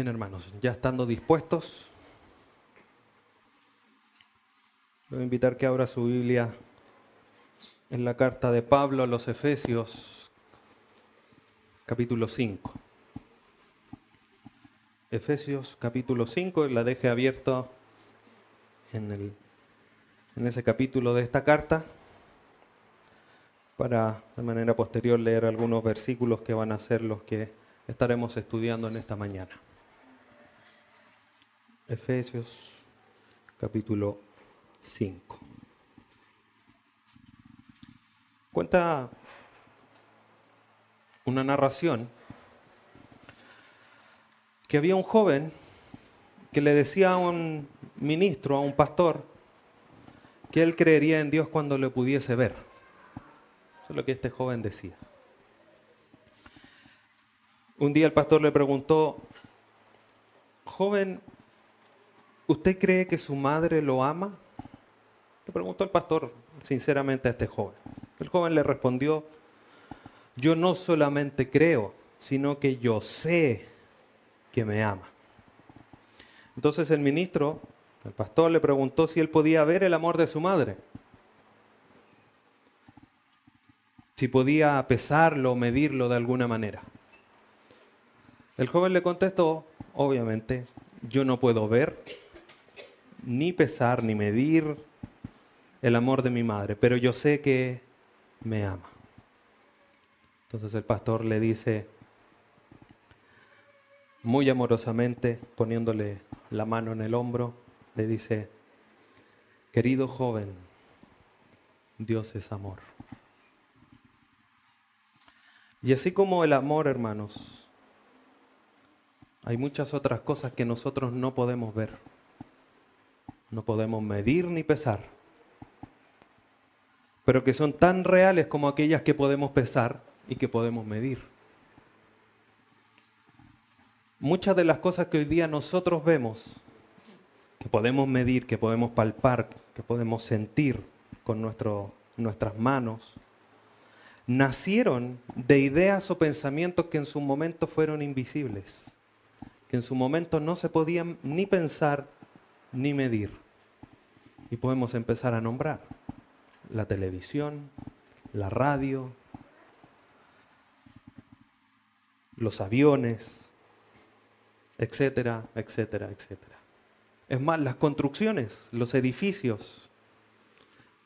Bien, hermanos, ya estando dispuestos, voy a invitar que abra su Biblia en la carta de Pablo a los Efesios, capítulo 5. Efesios capítulo 5, la deje abierto en, el, en ese capítulo de esta carta para de manera posterior leer algunos versículos que van a ser los que estaremos estudiando en esta mañana. Efesios capítulo 5. Cuenta una narración que había un joven que le decía a un ministro, a un pastor, que él creería en Dios cuando le pudiese ver. Eso es lo que este joven decía. Un día el pastor le preguntó, joven, ¿usted cree que su madre lo ama? Le preguntó el pastor sinceramente a este joven. El joven le respondió, yo no solamente creo, sino que yo sé que me ama. Entonces el ministro, el pastor, le preguntó si él podía ver el amor de su madre. Si podía pesarlo, medirlo de alguna manera. El joven le contestó, obviamente, yo no puedo ver ni pesar, ni medir el amor de mi madre, pero yo sé que me ama. Entonces el pastor le dice, muy amorosamente, poniéndole la mano en el hombro, le dice, querido joven, Dios es amor. Y así como el amor, hermanos, hay muchas otras cosas que nosotros no podemos ver no podemos medir ni pesar, pero que son tan reales como aquellas que podemos pesar y que podemos medir. Muchas de las cosas que hoy día nosotros vemos, que podemos medir, que podemos palpar, que podemos sentir con nuestras manos, nacieron de ideas o pensamientos que en su momento fueron invisibles, que en su momento no se podían ni pensar ni medir. Y podemos empezar a nombrar la televisión, la radio, los aviones, etcétera, etcétera, etcétera. Es más, las construcciones, los edificios,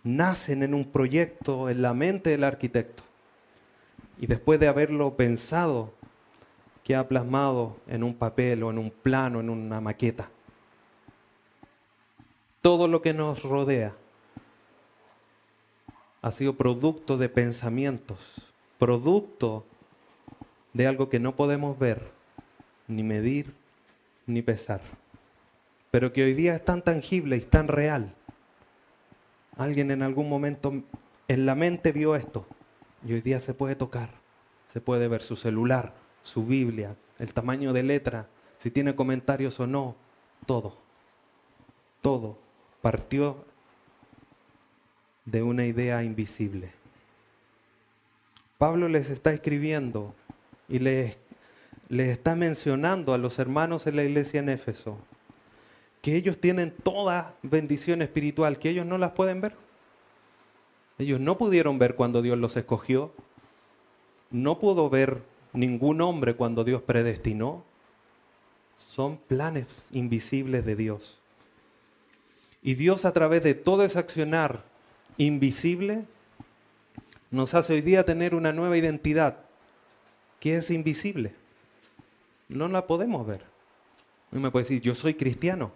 nacen en un proyecto en la mente del arquitecto. Y después de haberlo pensado, que ha plasmado en un papel o en un plano, en una maqueta todo lo que nos rodea ha sido producto de pensamientos, producto de algo que no podemos ver, ni medir, ni pesar, pero que hoy día es tan tangible y tan real. Alguien en algún momento en la mente vio esto y hoy día se puede tocar, se puede ver su celular, su Biblia, el tamaño de letra, si tiene comentarios o no, todo, todo partió de una idea invisible. Pablo les está escribiendo y les, les, está mencionando a los hermanos en la iglesia en Éfeso que ellos tienen toda bendición espiritual, que ellos no las pueden ver. Ellos no pudieron ver cuando Dios los escogió, no pudo ver ningún hombre cuando Dios predestinó. Son planes invisibles de Dios. Y Dios a través de todo ese accionar invisible nos hace hoy día tener una nueva identidad que es invisible. No la podemos ver. No me puede decir, yo soy cristiano.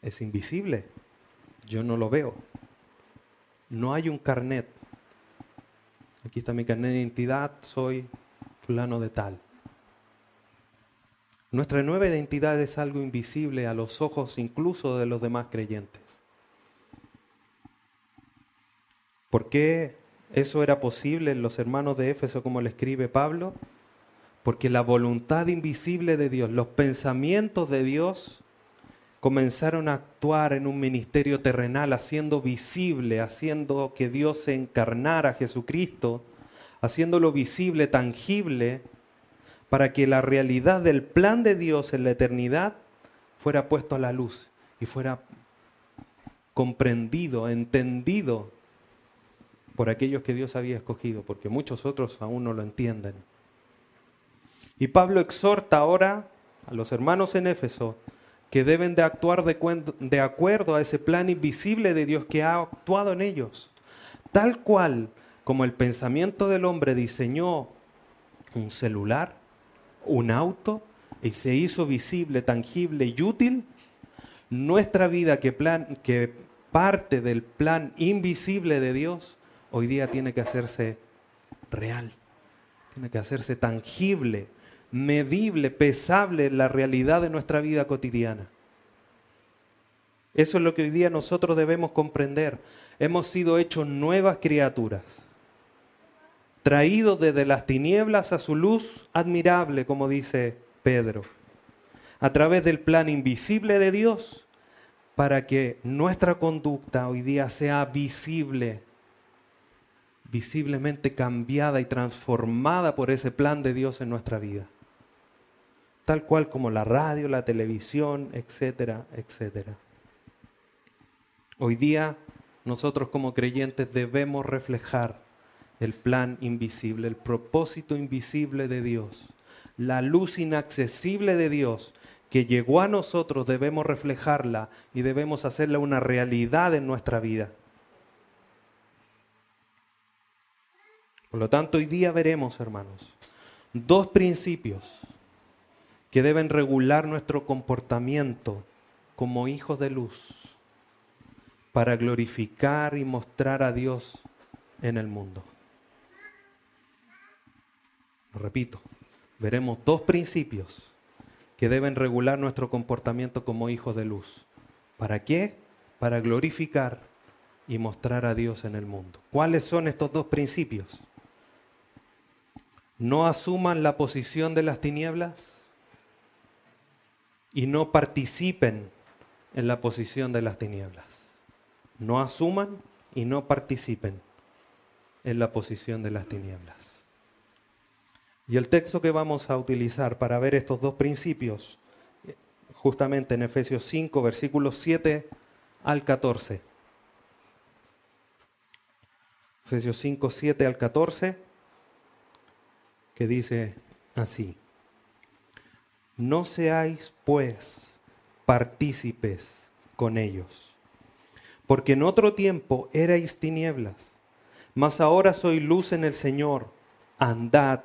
Es invisible. Yo no lo veo. No hay un carnet. Aquí está mi carnet de identidad, soy fulano de tal. Nuestra nueva identidad es algo invisible a los ojos incluso de los demás creyentes. ¿Por qué eso era posible en los hermanos de Éfeso como le escribe Pablo? Porque la voluntad invisible de Dios, los pensamientos de Dios comenzaron a actuar en un ministerio terrenal, haciendo visible, haciendo que Dios se encarnara, Jesucristo, haciéndolo visible, tangible, para que la realidad del plan de Dios en la eternidad fuera puesto a la luz y fuera comprendido, entendido por aquellos que Dios había escogido, porque muchos otros aún no lo entienden. Y Pablo exhorta ahora a los hermanos en Éfeso que deben de actuar de, acuerdo a ese plan invisible de Dios que ha actuado en ellos. Tal cual como el pensamiento del hombre diseñó un celular, un auto, y se hizo visible, tangible y útil, nuestra vida que, plan, que parte del plan invisible de Dios, hoy día tiene que hacerse real, tiene que hacerse tangible, medible, pesable la realidad de nuestra vida cotidiana. Eso es lo que hoy día nosotros debemos comprender. Hemos sido hechos nuevas criaturas, traídos desde las tinieblas a su luz admirable, como dice Pedro, a través del plan invisible de Dios para que nuestra conducta hoy día sea visible, visiblemente cambiada y transformada por ese plan de Dios en nuestra vida. Tal cual como la radio, la televisión, etcétera, etcétera. Hoy día nosotros como creyentes debemos reflejar el plan invisible, el propósito invisible de Dios, la luz inaccesible de Dios que llegó a nosotros debemos reflejarla y debemos hacerla una realidad en nuestra vida. Por lo tanto, hoy día veremos, hermanos, dos principios que deben regular nuestro comportamiento como hijos de luz para glorificar y mostrar a Dios en el mundo. Repito, veremos dos principios que deben regular nuestro comportamiento como hijos de luz. ¿Para qué? Para glorificar y mostrar a Dios en el mundo. ¿Cuáles son estos dos principios? No asuman la posición de las tinieblas y no participen en la posición de las tinieblas. No asuman y no participen en la posición de las tinieblas. Y el texto que vamos a utilizar para ver estos dos principios, justamente en Efesios 5, versículos 7 al 14. Efesios 5, 7 al 14, que dice así, no seáis pues partícipes con ellos, porque en otro tiempo erais tinieblas, mas ahora soy luz en el Señor, andad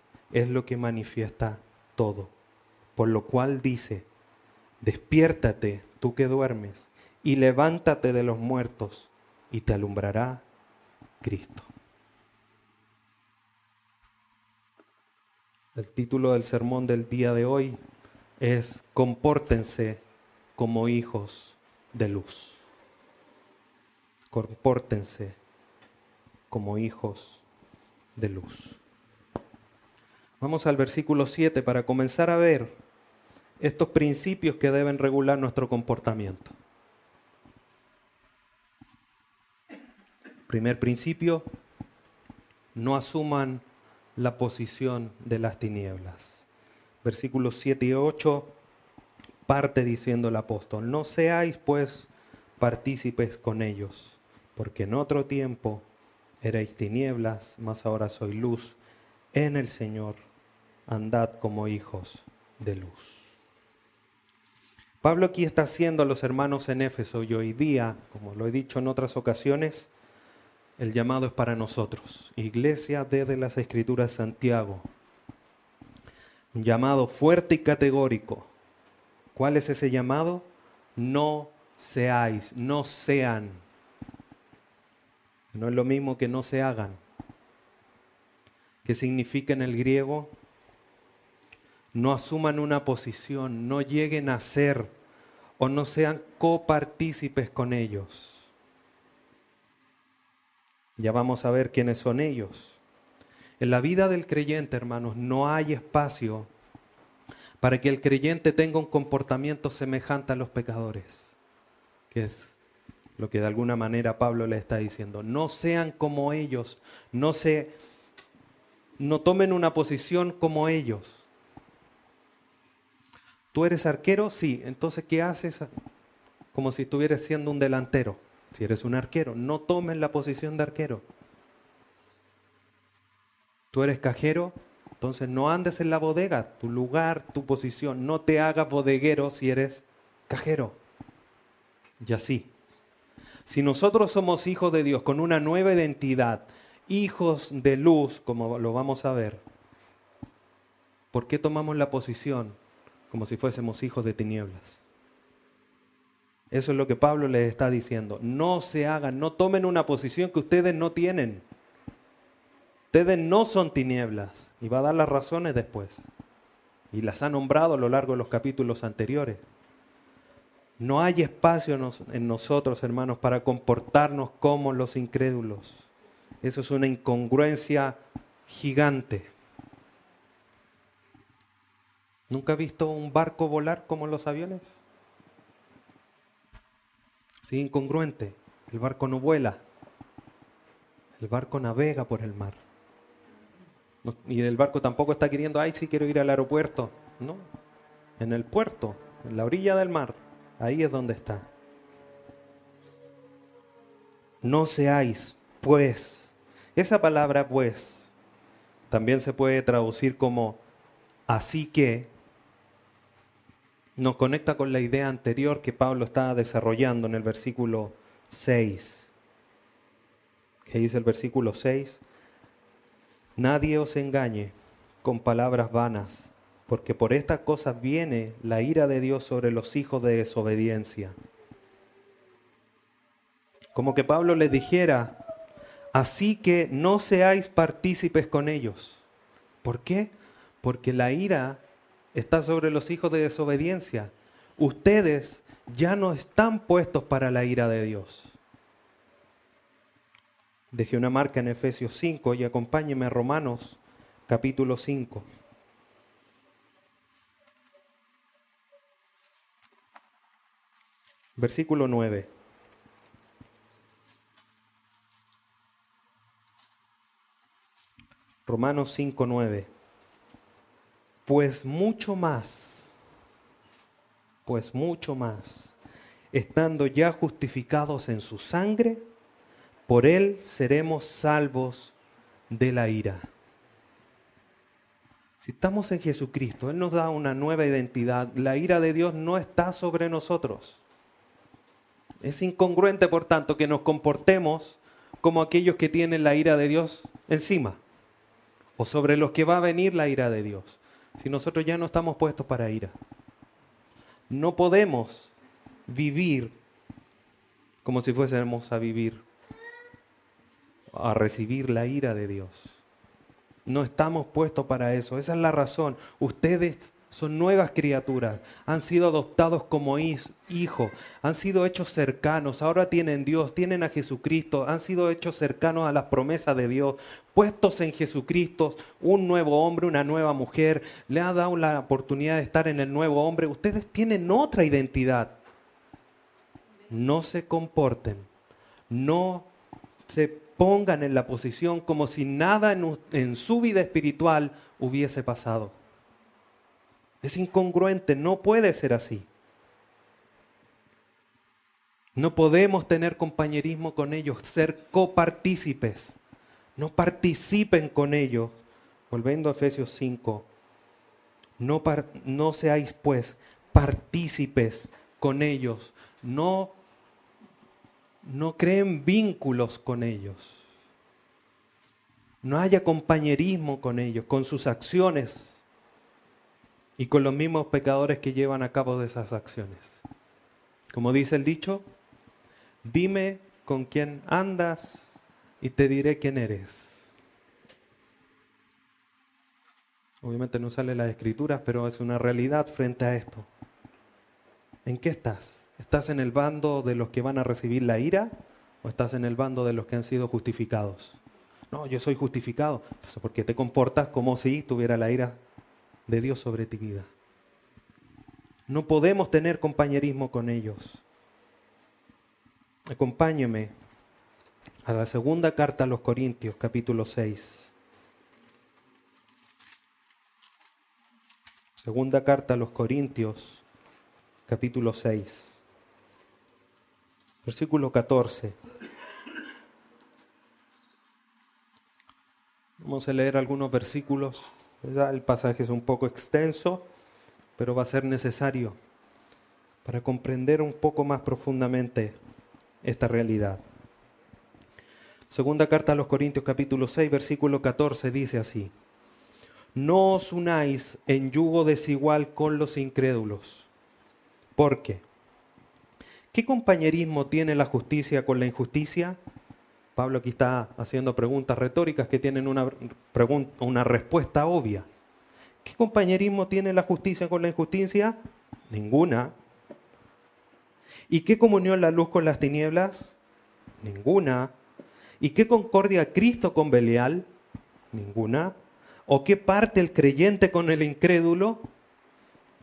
es lo que manifiesta todo. Por lo cual dice, despiértate tú que duermes y levántate de los muertos y te alumbrará Cristo. El título del sermón del día de hoy es Compórtense como hijos de luz. Compórtense como hijos de luz. Vamos al versículo 7 para comenzar a ver estos principios que deben regular nuestro comportamiento. Primer principio, no asuman la posición de las tinieblas. Versículos 7 y 8 parte diciendo el apóstol, no seáis pues partícipes con ellos, porque en otro tiempo erais tinieblas, mas ahora soy luz en el Señor andad como hijos de luz. Pablo aquí está haciendo a los hermanos en Éfeso y hoy día, como lo he dicho en otras ocasiones, el llamado es para nosotros. Iglesia desde las Escrituras Santiago. Un llamado fuerte y categórico. ¿Cuál es ese llamado? No seáis, no sean. No es lo mismo que no se hagan. ¿Qué significa en el griego? No asuman una posición, no lleguen a ser o no sean copartícipes con ellos. Ya vamos a ver quiénes son ellos. En la vida del creyente, hermanos, no hay espacio para que el creyente tenga un comportamiento semejante a los pecadores, que es lo que de alguna manera Pablo le está diciendo. No sean como ellos, no se no tomen una posición como ellos. ¿Tú eres arquero? Sí. Entonces, ¿qué haces? Como si estuvieras siendo un delantero. Si eres un arquero, no tomes la posición de arquero. ¿Tú eres cajero? Entonces no andes en la bodega, tu lugar, tu posición. No te hagas bodeguero si eres cajero. Y así. Si nosotros somos hijos de Dios con una nueva identidad, hijos de luz, como lo vamos a ver, ¿por qué tomamos la posición como si fuésemos hijos de tinieblas? Eso es lo que Pablo les está diciendo. No se hagan, no tomen una posición que ustedes no tienen. Ustedes no son tinieblas. Y va a dar las razones después. Y las ha nombrado a lo largo de los capítulos anteriores. No hay espacio en nosotros, hermanos, para comportarnos como los incrédulos. Eso es una incongruencia gigante. ¿Nunca ha visto un barco volar como los aviones? Sí, incongruente. El barco no vuela. El barco navega por el mar. y el barco tampoco está queriendo, ay, sí quiero ir al aeropuerto. No, en el puerto, en la orilla del mar. Ahí es donde está. No seáis, pues, esa palabra pues también se puede traducir como así que nos conecta con la idea anterior que Pablo estaba desarrollando en el versículo 6. ¿Qué dice el versículo 6? Nadie os engañe con palabras vanas, porque por estas cosas viene la ira de Dios sobre los hijos de desobediencia. Como que Pablo les dijera, Así que no seáis partícipes con ellos. ¿Por qué? Porque la ira está sobre los hijos de desobediencia. Ustedes ya no están puestos para la ira de Dios. Dejé una marca en Efesios 5 y acompáñeme a Romanos capítulo 5. Versículo 9. Romanos 5:9. Pues mucho más, pues mucho más, estando ya justificados en su sangre, por él seremos salvos de la ira. Si estamos en Jesucristo, Él nos da una nueva identidad. La ira de Dios no está sobre nosotros. Es incongruente, por tanto, que nos comportemos como aquellos que tienen la ira de Dios encima o sobre los que va a venir la ira de Dios, si nosotros ya no estamos puestos para ira. No podemos vivir como si fuésemos a vivir, a recibir la ira de Dios. No estamos puestos para eso. Esa es la razón. Ustedes son nuevas criaturas, han sido adoptados como hijos, han sido hechos cercanos, ahora tienen Dios, tienen a Jesucristo, han sido hechos cercanos a las promesas de Dios, puestos en Jesucristo, un nuevo hombre, una nueva mujer, le ha dado la oportunidad de estar en el nuevo hombre, ustedes tienen otra identidad. No se comporten, no se pongan en la posición como si nada en, en su vida espiritual hubiese pasado. Es incongruente, no puede ser así. No podemos tener compañerismo con ellos, ser copartícipes. No participen con ellos. Volviendo a Efesios 5, no, no seáis pues partícipes con ellos. No, no creen vínculos con ellos. No haya compañerismo con ellos, con sus acciones, y con los mismos pecadores que llevan a cabo esas acciones. Como dice el dicho, dime con quién andas y te diré quién eres. Obviamente no sale las escrituras, pero es una realidad frente a esto. ¿En qué estás? ¿Estás en el bando de los que van a recibir la ira o estás en el bando de los que han sido justificados? No, yo soy justificado. Entonces, ¿por qué te comportas como si tuviera la ira de Dios sobre ti vida? No podemos tener compañerismo con ellos. Acompáñeme a la segunda carta a los Corintios, capítulo 6. Segunda carta a los Corintios, capítulo 6, versículo 14. Vamos a leer algunos versículos. El pasaje es un poco extenso, pero va a ser necesario para comprender un poco más profundamente esta realidad. Segunda carta a los Corintios capítulo 6, versículo 14 dice así, no os unáis en yugo desigual con los incrédulos. ¿Por qué? ¿Qué compañerismo tiene la justicia con la injusticia? Pablo aquí está haciendo preguntas retóricas que tienen una, una respuesta obvia. ¿Qué compañerismo tiene la justicia con la injusticia? Ninguna. ¿Y qué comunión la luz con las tinieblas? Ninguna. ¿Y qué concordia Cristo con Belial? Ninguna. ¿O qué parte el creyente con el incrédulo?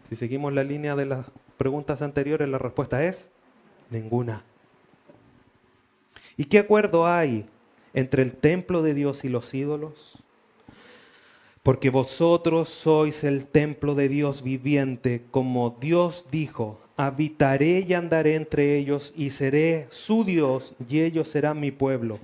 Si seguimos la línea de las preguntas anteriores, la respuesta es ninguna. ¿Y qué acuerdo hay entre el templo de Dios y los ídolos? Porque vosotros sois el templo de Dios viviente, como Dios dijo, habitaré y andaré entre ellos y seré su Dios y ellos serán mi pueblo.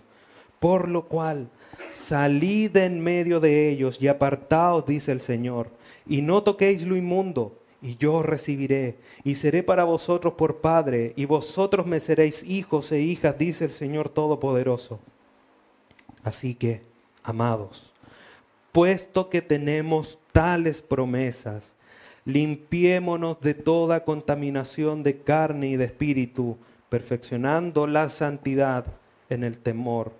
Por lo cual, salid en medio de ellos y apartaos, dice el Señor, y no toquéis lo inmundo, y yo recibiré, y seré para vosotros por Padre, y vosotros me seréis hijos e hijas, dice el Señor Todopoderoso. Así que, amados, puesto que tenemos tales promesas, limpiémonos de toda contaminación de carne y de espíritu, perfeccionando la santidad en el temor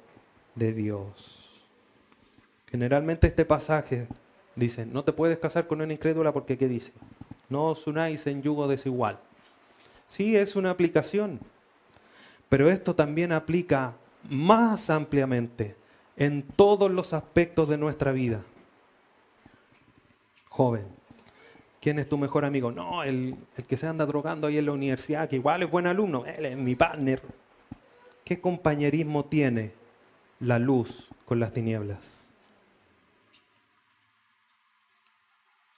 de Dios. Generalmente este pasaje dice, no te puedes casar con una incrédula porque ¿qué dice? No os unáis en yugo desigual. Sí, es una aplicación, pero esto también aplica más ampliamente en todos los aspectos de nuestra vida. Joven, ¿quién es tu mejor amigo? No, el, el que se anda drogando ahí en la universidad, que igual es buen alumno, él es mi partner. ¿Qué compañerismo tiene la luz con las tinieblas.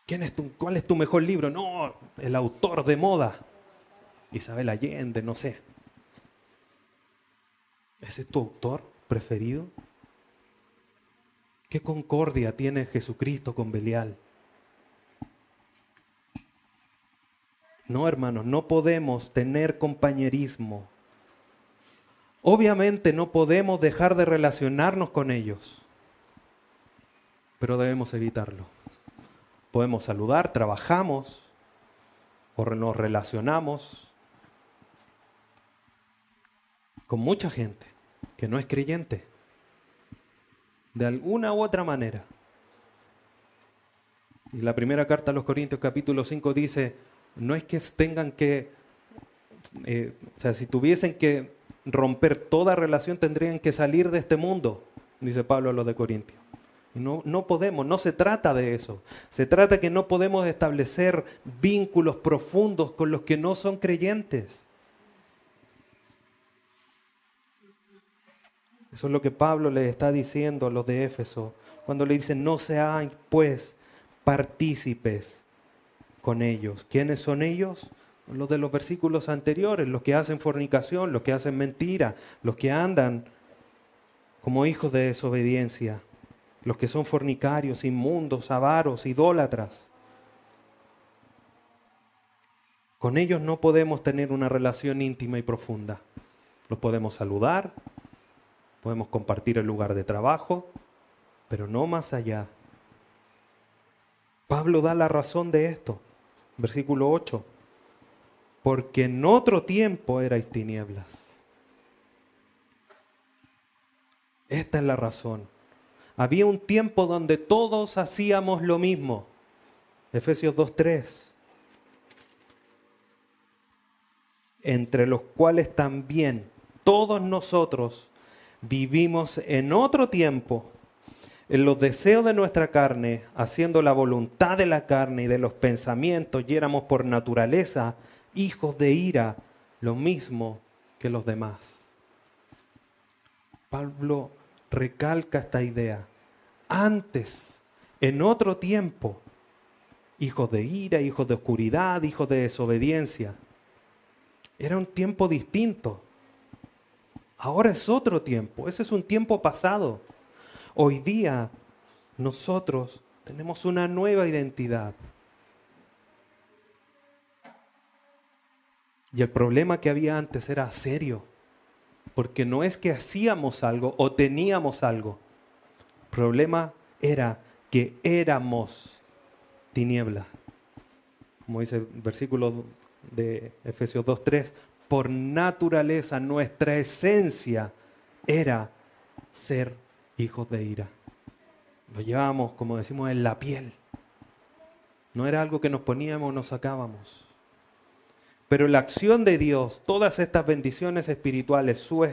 ¿Quién es tu, ¿Cuál es tu mejor libro? No, el autor de moda. Isabel Allende, no sé. ¿Ese es tu autor preferido? ¿Qué concordia tiene Jesucristo con Belial? No, hermanos, no podemos tener compañerismo Obviamente no podemos dejar de relacionarnos con ellos, pero debemos evitarlo. Podemos saludar, trabajamos o nos relacionamos con mucha gente que no es creyente, de alguna u otra manera. Y la primera carta a los Corintios capítulo 5 dice, no es que tengan que, eh, o sea, si tuviesen que romper toda relación, tendrían que salir de este mundo, dice Pablo a los de Corintios. No, no podemos, no se trata de eso. Se trata que no podemos establecer vínculos profundos con los que no son creyentes. Eso es lo que Pablo le está diciendo a los de Éfeso cuando le dice, no sean pues partícipes con ellos. ¿Quiénes son ellos? los de los versículos anteriores, los que hacen fornicación, los que hacen mentira, los que andan como hijos de desobediencia, los que son fornicarios, inmundos, avaros, idólatras. Con ellos no podemos tener una relación íntima y profunda. Los podemos saludar, podemos compartir el lugar de trabajo, pero no más allá. Pablo da la razón de esto. Versículo 8 porque en otro tiempo erais tinieblas. Esta es la razón. Había un tiempo donde todos hacíamos lo mismo. Efesios 2.3. Entre los cuales también todos nosotros vivimos en otro tiempo, en los deseos de nuestra carne, haciendo la voluntad de la carne y de los pensamientos, y éramos por naturaleza hijos de ira, lo mismo que los demás. Pablo recalca esta idea. Antes, en otro tiempo, hijos de ira, hijos de oscuridad, hijos de desobediencia. Era un tiempo distinto. Ahora es otro tiempo, ese es un tiempo pasado. Hoy día nosotros tenemos una nueva identidad. Y el problema que había antes era serio, porque no es que hacíamos algo o teníamos algo. El problema era que éramos tiniebla. Como dice el versículo de Efesios 2.3, por naturaleza nuestra esencia era ser hijos de ira. Lo llevábamos, como decimos, en la piel. No era algo que nos poníamos o nos sacábamos. Pero la acción de Dios, todas estas bendiciones espirituales, su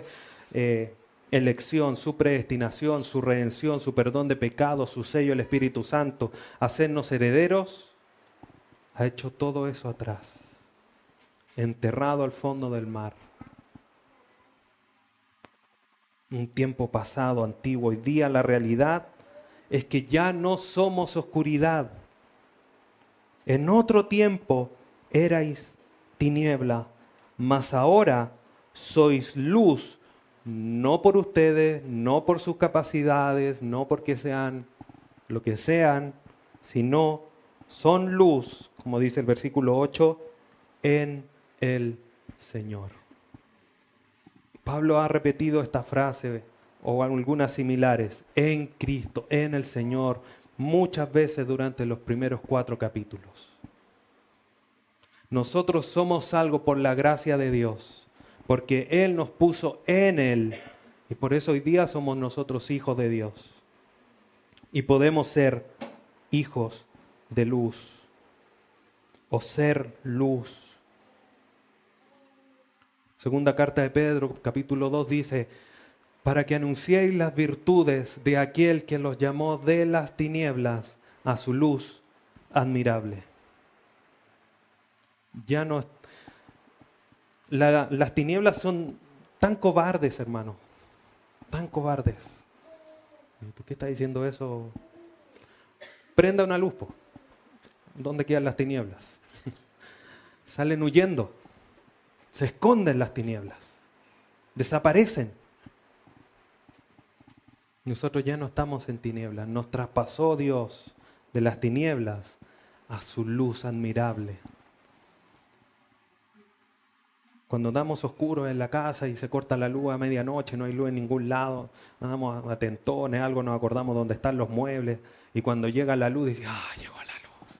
eh, elección, su predestinación, su redención, su perdón de pecados, su sello, el Espíritu Santo, hacernos herederos, ha hecho todo eso atrás, enterrado al fondo del mar. Un tiempo pasado, antiguo, hoy día la realidad es que ya no somos oscuridad. En otro tiempo erais tiniebla, mas ahora sois luz, no por ustedes, no por sus capacidades, no porque sean lo que sean, sino son luz, como dice el versículo 8, en el Señor. Pablo ha repetido esta frase o algunas similares, en Cristo, en el Señor, muchas veces durante los primeros cuatro capítulos. Nosotros somos algo por la gracia de Dios, porque Él nos puso en Él. Y por eso hoy día somos nosotros hijos de Dios. Y podemos ser hijos de luz o ser luz. Segunda carta de Pedro, capítulo 2, dice, para que anunciéis las virtudes de aquel que los llamó de las tinieblas a su luz admirable ya no... las tinieblas son tan cobardes, hermano, tan cobardes. ¿Por qué está diciendo eso? Prenda una luz, ¿dónde quedan las tinieblas? Salen huyendo, se esconden las tinieblas, desaparecen. Nosotros ya no estamos en tinieblas, nos traspasó Dios de las tinieblas a su luz admirable. Cuando andamos oscuros en la casa y se corta la luz a medianoche, no hay luz en ningún lado, andamos a tentones, algo nos acordamos dónde están los muebles, y cuando llega la luz dice, ah, llegó la luz.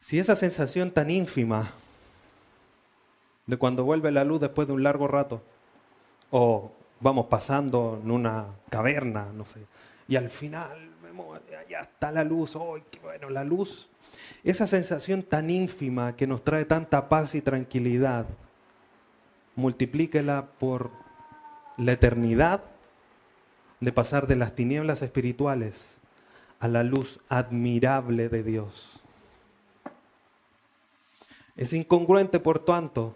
Si esa sensación tan ínfima de cuando vuelve la luz después de un largo rato, o vamos pasando en una caverna, no sé, y al final vemos, ya está la luz, hoy qué bueno, la luz esa sensación tan ínfima que nos trae tanta paz y tranquilidad, multiplíquela por la eternidad de pasar de las tinieblas espirituales a la luz admirable de Dios. Es incongruente, por tanto,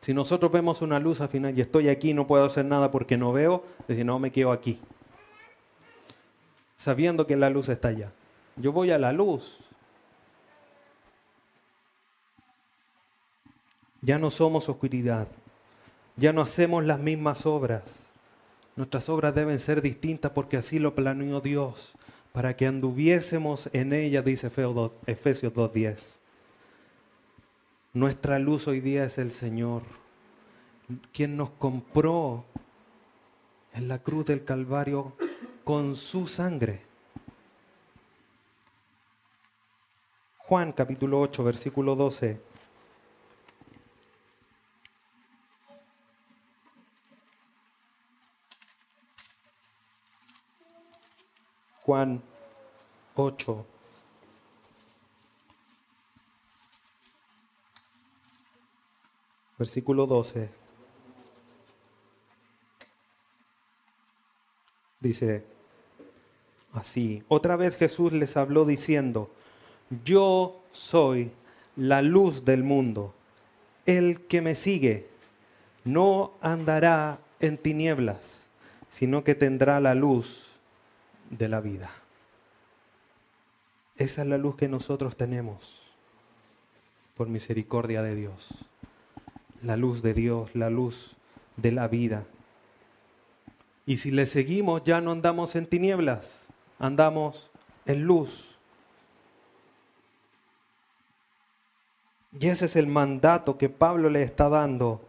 si nosotros vemos una luz al final y estoy aquí no puedo hacer nada porque no veo, decir, no, me quedo aquí, sabiendo que la luz está allá. Yo voy a la luz, Ya no somos oscuridad. Ya no hacemos las mismas obras. Nuestras obras deben ser distintas porque así lo planeó Dios, para que anduviésemos en ella, dice Efesios 2.10. Nuestra luz hoy día es el Señor, quien nos compró en la cruz del Calvario con su sangre. Juan capítulo 8, versículo 12. Juan 8. Versículo 12. Dice así, otra vez Jesús les habló diciendo, yo soy la luz del mundo. El que me sigue no andará en tinieblas, sino que tendrá la luz de la vida. Esa es la luz que nosotros tenemos por misericordia de Dios. La luz de Dios, la luz de la vida. Y si le seguimos ya no andamos en tinieblas, andamos en luz. Y ese es el mandato que Pablo le está dando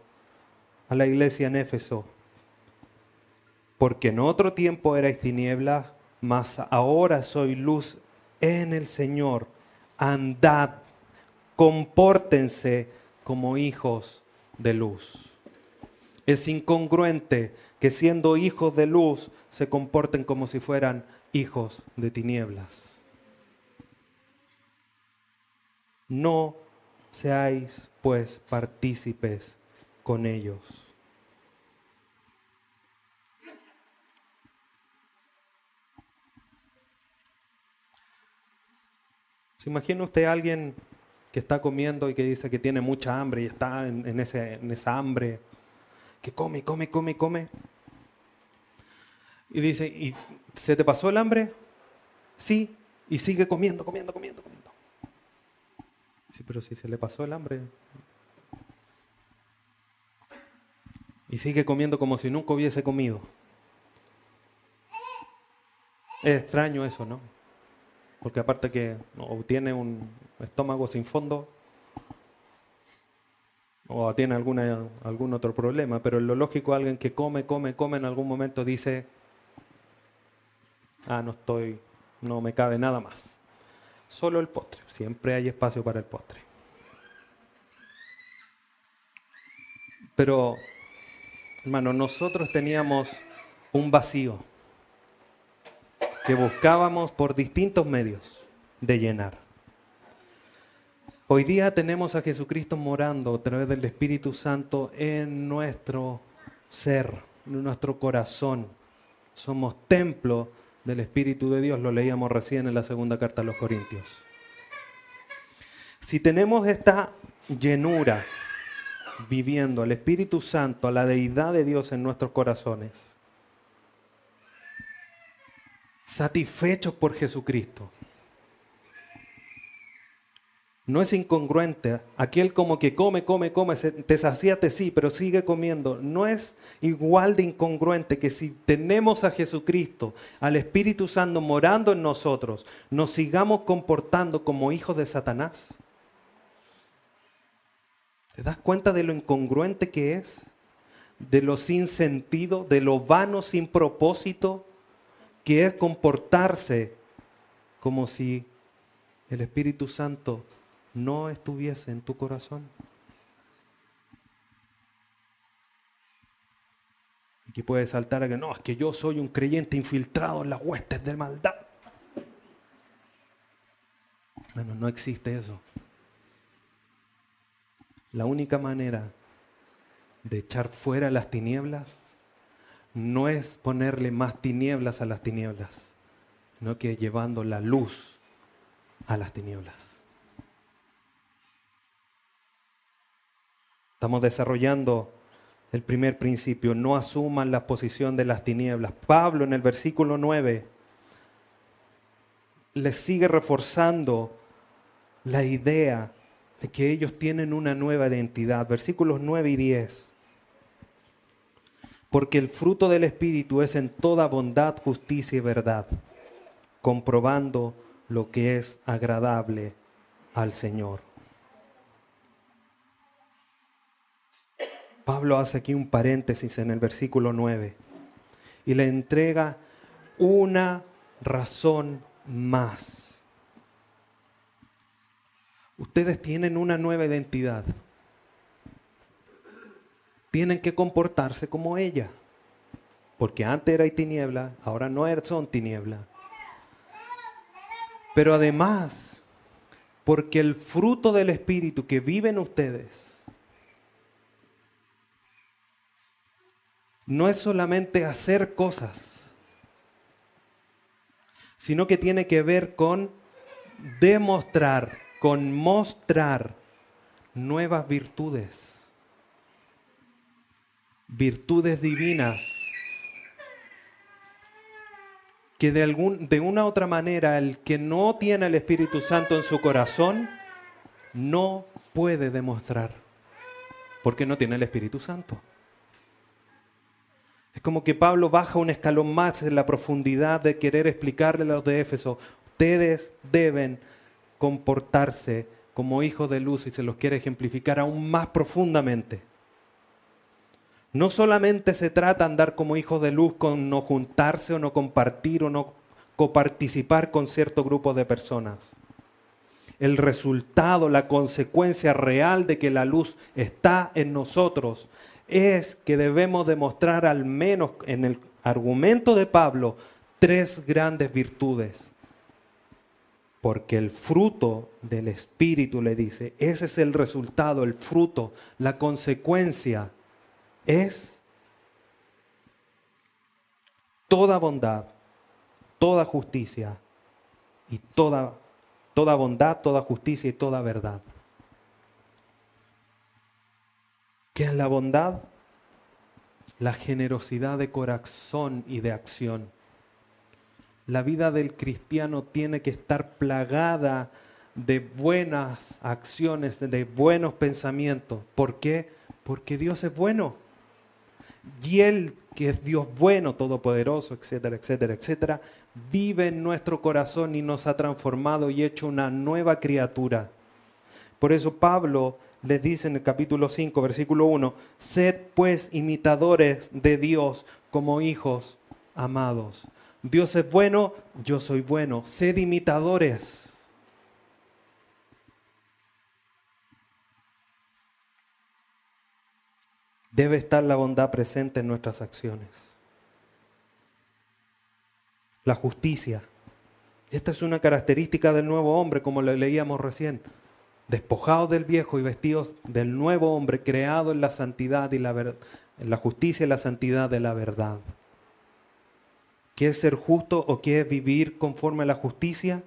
a la iglesia en Éfeso. Porque en otro tiempo erais tinieblas, mas ahora soy luz en el Señor. Andad, compórtense como hijos de luz. Es incongruente que siendo hijos de luz se comporten como si fueran hijos de tinieblas. No seáis pues partícipes con ellos. ¿Se imagina usted a alguien que está comiendo y que dice que tiene mucha hambre y está en, ese, en esa hambre, que come, come, come, come? Y dice, ¿y se te pasó el hambre? Sí, y sigue comiendo, comiendo, comiendo, comiendo. Sí, pero si se le pasó el hambre. Y sigue comiendo como si nunca hubiese comido. Es extraño eso, ¿no? Porque aparte que tiene un estómago sin fondo, o tiene alguna, algún otro problema, pero lo lógico alguien que come, come, come, en algún momento dice, ah, no estoy, no me cabe nada más. Solo el postre, siempre hay espacio para el postre. Pero, hermano, nosotros teníamos un vacío que buscábamos por distintos medios de llenar. Hoy día tenemos a Jesucristo morando a través del Espíritu Santo en nuestro ser, en nuestro corazón. Somos templo del Espíritu de Dios, lo leíamos recién en la segunda carta a los Corintios. Si tenemos esta llenura viviendo al Espíritu Santo, a la deidad de Dios en nuestros corazones, satisfechos por Jesucristo, no es incongruente. Aquel como que come, come, come, te saciate sí, pero sigue comiendo. No es igual de incongruente que si tenemos a Jesucristo, al Espíritu Santo morando en nosotros, nos sigamos comportando como hijos de Satanás. ¿Te das cuenta de lo incongruente que es? De lo sin sentido, de lo vano sin propósito, que es comportarse como si el Espíritu Santo no estuviese en tu corazón. Aquí puede saltar a que no, es que yo soy un creyente infiltrado en las huestes de maldad. Bueno, no existe eso. La única manera de echar fuera las tinieblas no es ponerle más tinieblas a las tinieblas, sino que llevando la luz a las tinieblas. Estamos desarrollando el primer principio, no asuman la posición de las tinieblas. Pablo en el versículo 9 les sigue reforzando la idea de que ellos tienen una nueva identidad. Versículos 9 y 10. Porque el fruto del Espíritu es en toda bondad, justicia y verdad, comprobando lo que es agradable al Señor. Pablo hace aquí un paréntesis en el versículo 9 y le entrega una razón más. Ustedes tienen una nueva identidad. Tienen que comportarse como ella. Porque antes era tiniebla, ahora no son tiniebla. Pero además, porque el fruto del Espíritu que vive en ustedes no es solamente hacer cosas, sino que tiene que ver con demostrar, con mostrar nuevas virtudes, virtudes divinas, que de, algún, de una otra manera el que no tiene el Espíritu Santo en su corazón no puede demostrar, porque no tiene el Espíritu Santo. Es como que Pablo baja un escalón más en la profundidad de querer explicarle a los de Éfeso, ustedes deben comportarse como hijos de luz y se los quiere ejemplificar aún más profundamente. No solamente se trata de andar como hijos de luz con no juntarse o no compartir o no coparticipar con cierto grupo de personas. El resultado, la consecuencia real de que la luz está en nosotros es que debemos demostrar al menos en el argumento de Pablo tres grandes virtudes. Porque el fruto del Espíritu le dice, ese es el resultado, el fruto, la consecuencia es toda bondad, toda justicia y toda, toda bondad, toda justicia y toda verdad. ¿Qué es la bondad? La generosidad de corazón y de acción. La vida del cristiano tiene que estar plagada de buenas acciones, de buenos pensamientos. ¿Por qué? Porque Dios es bueno. Y Él, que es Dios bueno, todopoderoso, etcétera, etcétera, etcétera, vive en nuestro corazón y nos ha transformado y hecho una nueva criatura. Por eso Pablo les dice en el capítulo 5, versículo 1, sed pues imitadores de Dios como hijos amados. Dios es bueno, yo soy bueno. Sed imitadores. Debe estar la bondad presente en nuestras acciones. La justicia. Esta es una característica del nuevo hombre, como lo leíamos recién. Despojados del viejo y vestidos del nuevo hombre, creado en la santidad y la, en la justicia y la santidad de la verdad. ¿Qué es ser justo o qué es vivir conforme a la justicia?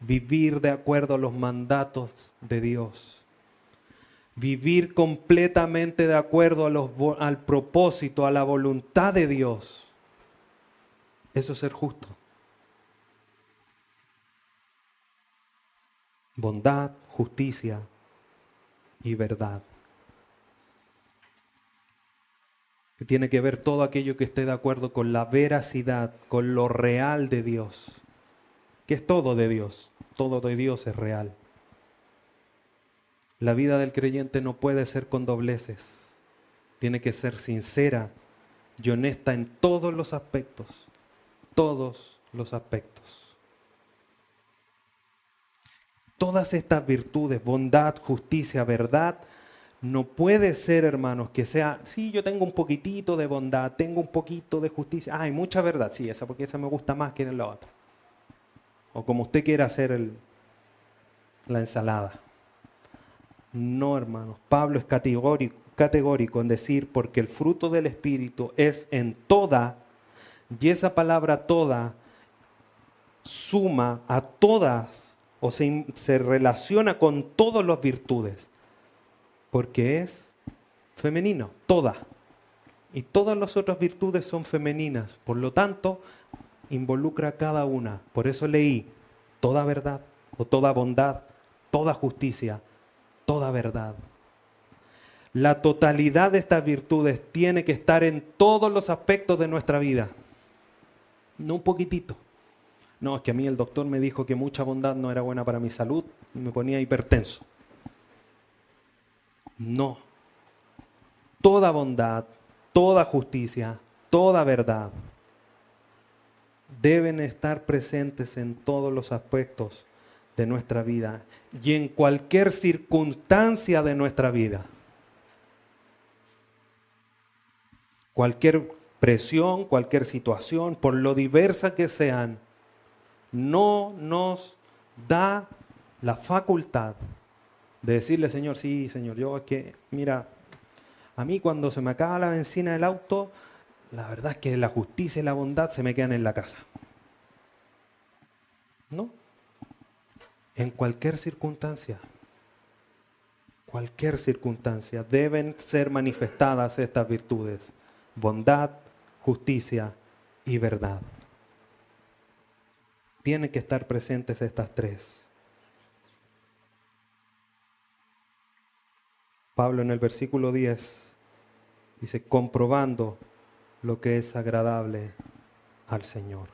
Vivir de acuerdo a los mandatos de Dios vivir completamente de acuerdo al propósito, a la voluntad de Dios. Eso es ser justo. Bondad, justicia y verdad. Que tiene que ver todo aquello que esté de acuerdo con la veracidad, con lo real de Dios. Que es todo de Dios. Todo de Dios es real. La vida del creyente no puede ser con dobleces. Tiene que ser sincera y honesta en todos los aspectos. Todos los aspectos. Todas estas virtudes, bondad, justicia, verdad, no puede ser, hermanos, que sea, sí, yo tengo un poquitito de bondad, tengo un poquito de justicia, hay mucha verdad, sí, esa porque esa me gusta más que en la otra. O como usted quiera hacer la ensalada. No, hermanos. Pablo es categórico, en decir, porque el fruto del Espíritu es en toda, y esa palabra toda suma a todas, o se, se relaciona con todas las virtudes, porque es femenino, toda. Y todas las otras virtudes son femeninas, por lo tanto, involucra a cada una. Por eso leí toda verdad, o toda bondad, toda justicia, toda verdad. La totalidad de estas virtudes tiene que estar en todos los aspectos de nuestra vida. No un poquitito. No, es que a mí el doctor me dijo que mucha bondad no era buena para mi salud, me ponía hipertenso. No. Toda bondad, toda justicia, toda verdad deben estar presentes en todos los aspectos de nuestra vida y en cualquier circunstancia de nuestra vida. Cualquier presión, cualquier situación, por lo diversa que sean, no nos da la facultad de decirle, Señor, sí, Señor, yo es que, mira, a mí cuando se me acaba la benzina del auto, la verdad es que la justicia y la bondad se me quedan en la casa. No. En cualquier circunstancia, cualquier circunstancia, deben ser manifestadas estas virtudes. Bondad, justicia y verdad. Tienen que estar presentes estas tres. Pablo en el versículo 10 dice, comprobando lo que es agradable al Señor.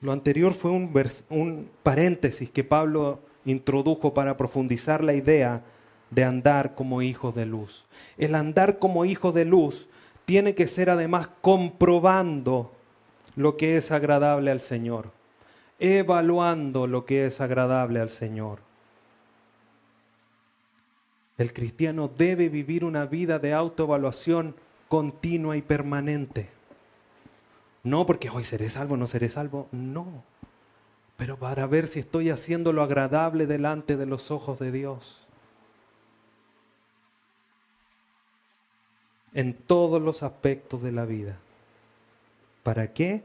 Lo anterior fue un, paréntesis que Pablo introdujo para profundizar la idea de andar como hijos de luz. El andar como hijos de luz tiene que ser además comprobando lo que es agradable al Señor, evaluando lo que es agradable al Señor. El cristiano debe vivir una vida de autoevaluación continua y permanente. No porque hoy seré salvo, no seré salvo, no. Pero para ver si estoy haciendo lo agradable delante de los ojos de Dios. En todos los aspectos de la vida. ¿Para qué?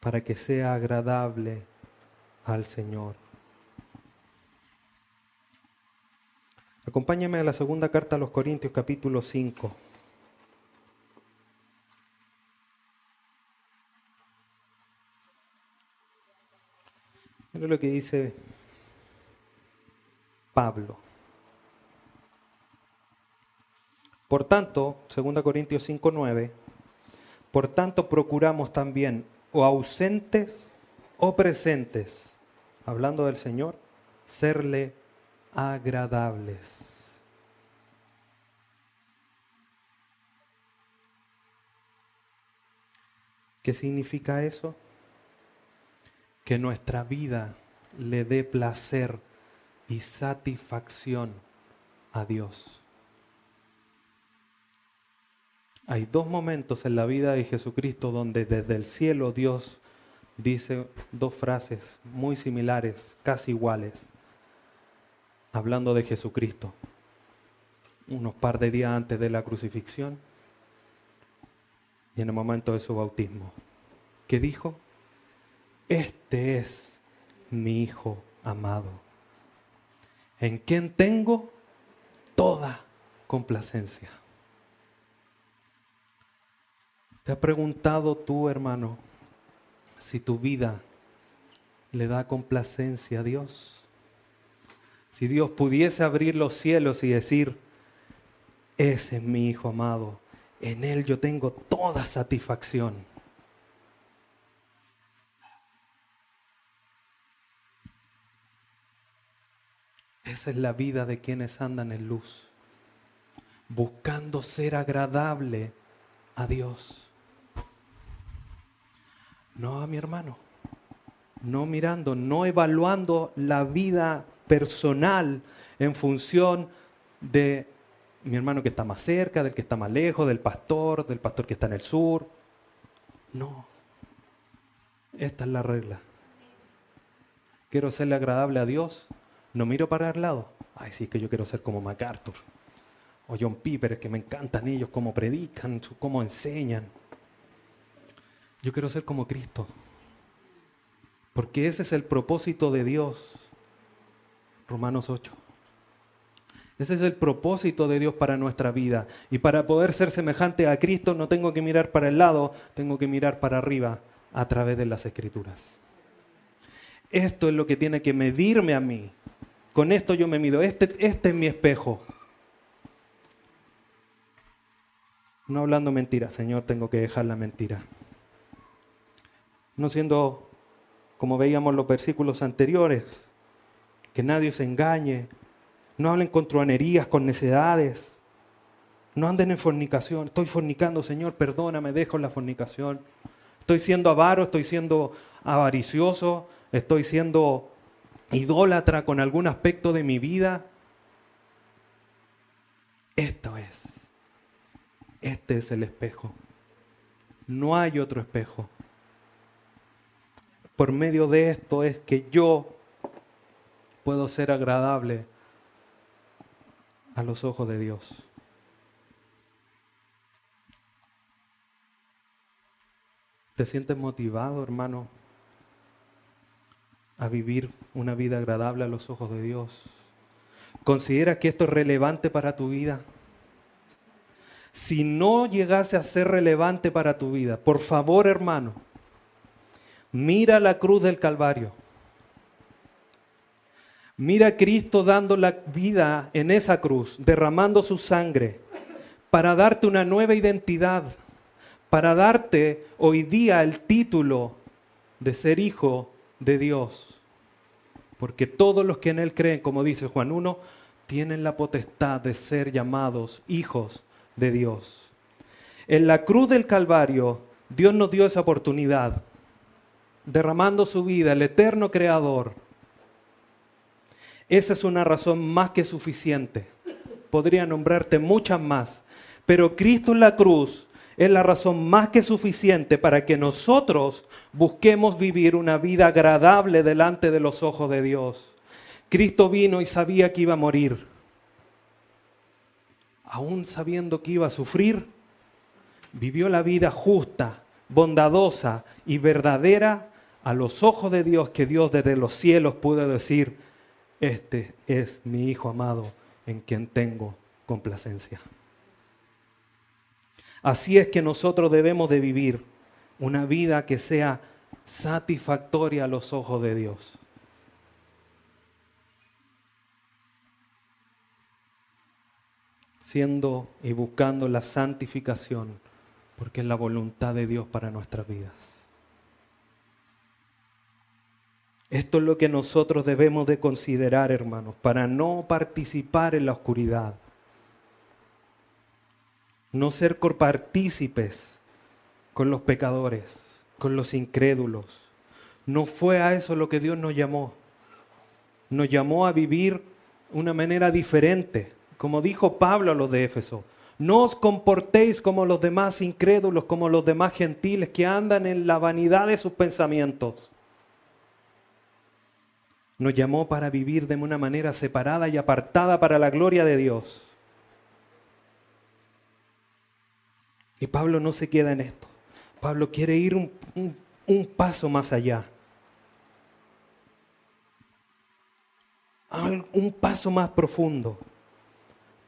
Para que sea agradable al Señor. Acompáñame a la segunda carta a los Corintios capítulo 5. Lo que dice Pablo. Por tanto, 2 Corintios 5, 9, por tanto procuramos también, o ausentes o presentes, hablando del Señor, serle agradables. ¿Qué significa eso? Que nuestra vida le dé placer y satisfacción a Dios. Hay dos momentos en la vida de Jesucristo donde desde el cielo Dios dice dos frases muy similares, casi iguales hablando de Jesucristo, unos par de días antes de la crucifixión y en el momento de su bautismo, que dijo, este es mi Hijo amado, en quien tengo toda complacencia. ¿Te has preguntado tú, hermano, si tu vida le da complacencia a Dios? Si Dios pudiese abrir los cielos y decir, ese es mi Hijo amado, en Él yo tengo toda satisfacción. Esa es la vida de quienes andan en luz, buscando ser agradable a Dios. No a mi hermano, no mirando, no evaluando la vida personal en función de mi hermano que está más cerca, del que está más lejos, del pastor, del pastor que está en el sur. No. Esta es la regla. Quiero serle agradable a Dios. No miro para el lado. Ay, sí, es que yo quiero ser como MacArthur. O John Piper, es que me encantan ellos, cómo predican, cómo enseñan. Yo quiero ser como Cristo. Porque ese es el propósito de Dios. Romanos 8. Ese es el propósito de Dios para nuestra vida. Y para poder ser semejante a Cristo no tengo que mirar para el lado, tengo que mirar para arriba a través de las escrituras. Esto es lo que tiene que medirme a mí. Con esto yo me mido. Este, este es mi espejo. No hablando mentira, Señor, tengo que dejar la mentira. No siendo, como veíamos los versículos anteriores, que nadie se engañe, no hablen con truanerías, con necedades, no anden en fornicación. Estoy fornicando, Señor, perdóname, dejo la fornicación. Estoy siendo avaro, estoy siendo avaricioso, estoy siendo idólatra con algún aspecto de mi vida. Esto es, este es el espejo. No hay otro espejo. Por medio de esto es que yo puedo ser agradable a los ojos de Dios. ¿Te sientes motivado, hermano, a vivir una vida agradable a los ojos de Dios? ¿Considera que esto es relevante para tu vida? Si no llegase a ser relevante para tu vida, por favor, hermano, mira la cruz del Calvario. Mira a Cristo dando la vida en esa cruz, derramando su sangre para darte una nueva identidad, para darte hoy día el título de ser hijo de Dios. Porque todos los que en Él creen, como dice Juan 1, tienen la potestad de ser llamados hijos de Dios. En la cruz del Calvario, Dios nos dio esa oportunidad, derramando su vida, el eterno Creador esa es una razón más que suficiente. Podría nombrarte muchas más. Pero Cristo en la cruz es la razón más que suficiente para que nosotros busquemos vivir una vida agradable delante de los ojos de Dios. Cristo vino y sabía que iba a morir. Aún sabiendo que iba a sufrir, vivió la vida justa, bondadosa y verdadera a los ojos de Dios que Dios desde los cielos pudo decir, este es mi Hijo amado en quien tengo complacencia. Así es que nosotros debemos de vivir una vida que sea satisfactoria a los ojos de Dios. Siendo y buscando la santificación, porque es la voluntad de Dios para nuestras vidas. Esto es lo que nosotros debemos de considerar, hermanos, para no participar en la oscuridad. No ser copartícipes con los pecadores, con los incrédulos. No fue a eso lo que Dios nos llamó. Nos llamó a vivir una manera diferente, como dijo Pablo a los de Éfeso. No os comportéis como los demás incrédulos, como los demás gentiles que andan en la vanidad de sus pensamientos nos llamó para vivir de una manera separada y apartada para la gloria de Dios. Y Pablo no se queda en esto. Pablo quiere ir un, un paso más allá. Un paso más profundo.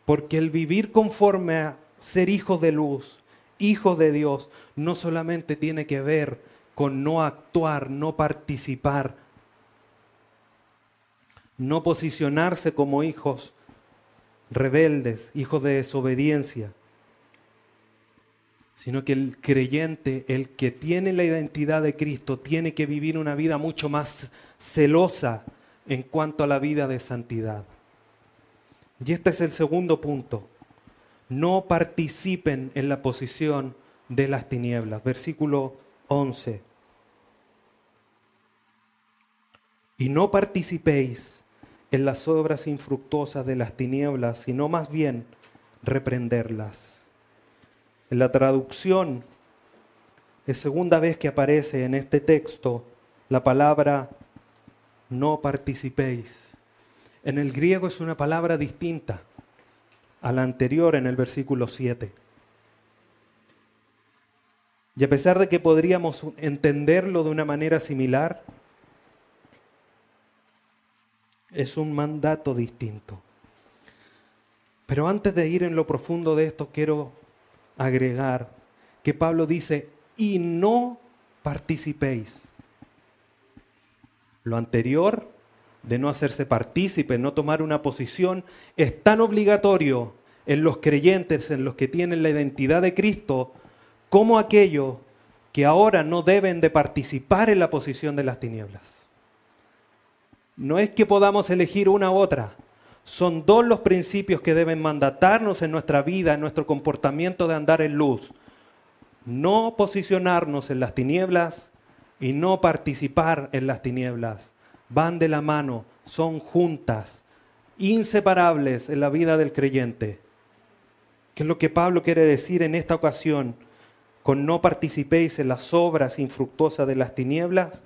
Porque el vivir conforme a ser hijo de luz, hijo de Dios, no solamente tiene que ver con no actuar, no participar no posicionarse como hijos rebeldes, hijos de desobediencia, sino que el creyente, el que tiene la identidad de Cristo, tiene que vivir una vida mucho más celosa en cuanto a la vida de santidad. Y este es el segundo punto. No participen en la posición de las tinieblas. Versículo 11. Y no participéis en las obras infructuosas de las tinieblas, sino más bien reprenderlas. En la traducción, es segunda vez que aparece en este texto la palabra no participéis. En el griego es una palabra distinta a la anterior en el versículo 7. Y a pesar de que podríamos entenderlo de una manera similar, es un mandato distinto. Pero antes de ir en lo profundo de esto, quiero agregar que Pablo dice, y no participéis. Lo anterior, de no hacerse partícipe, no tomar una posición, es tan obligatorio en los creyentes, en los que tienen la identidad de Cristo, como aquello que ahora no deben de participar en la posición de las tinieblas. No es que podamos elegir una u otra. Son dos los principios que deben mandatarnos en nuestra vida, en nuestro comportamiento de andar en luz. No posicionarnos en las tinieblas y no participar en las tinieblas. Van de la mano, son juntas, inseparables en la vida del creyente. ¿Qué es lo que Pablo quiere decir en esta ocasión con no participéis en las obras infructuosas de las tinieblas,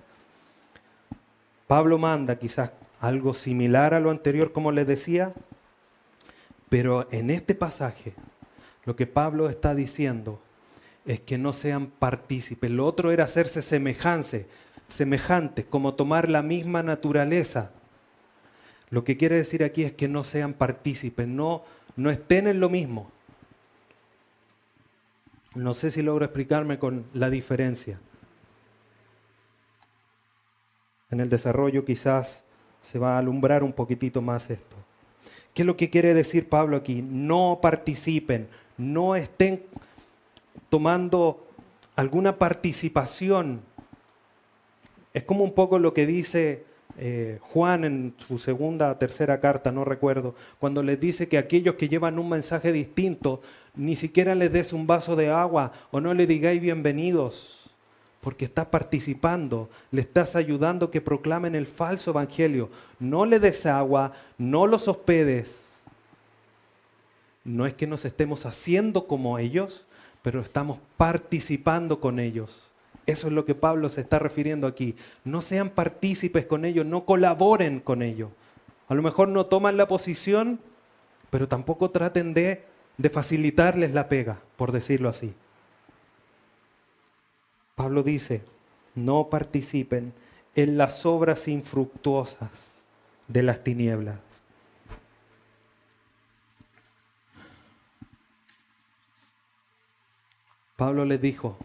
Pablo manda quizás algo similar a lo anterior, como les decía, pero en este pasaje lo que Pablo está diciendo es que no sean partícipes. Lo otro era hacerse semejante, semejante, como tomar la misma naturaleza. Lo que quiere decir aquí es que no sean partícipes, no, no estén en lo mismo. No sé si logro explicarme con la diferencia. En el desarrollo quizás se va a alumbrar un poquitito más esto. ¿Qué es lo que quiere decir Pablo aquí? No participen, no estén tomando alguna participación. Es como un poco lo que dice eh, Juan en su segunda tercera carta, no recuerdo, cuando les dice que aquellos que llevan un mensaje distinto, ni siquiera les des un vaso de agua o no le digáis bienvenidos, porque estás participando, le estás ayudando que proclamen el falso evangelio. No le des agua, no los hospedes. No es que nos estemos haciendo como ellos, pero estamos participando con ellos. Eso es lo que Pablo se está refiriendo aquí. No sean partícipes con ellos, no colaboren con ellos. A lo mejor no toman la posición, pero tampoco traten de, de facilitarles la pega, por decirlo así. Pablo dice, no participen en las obras infructuosas de las tinieblas. Pablo les dijo,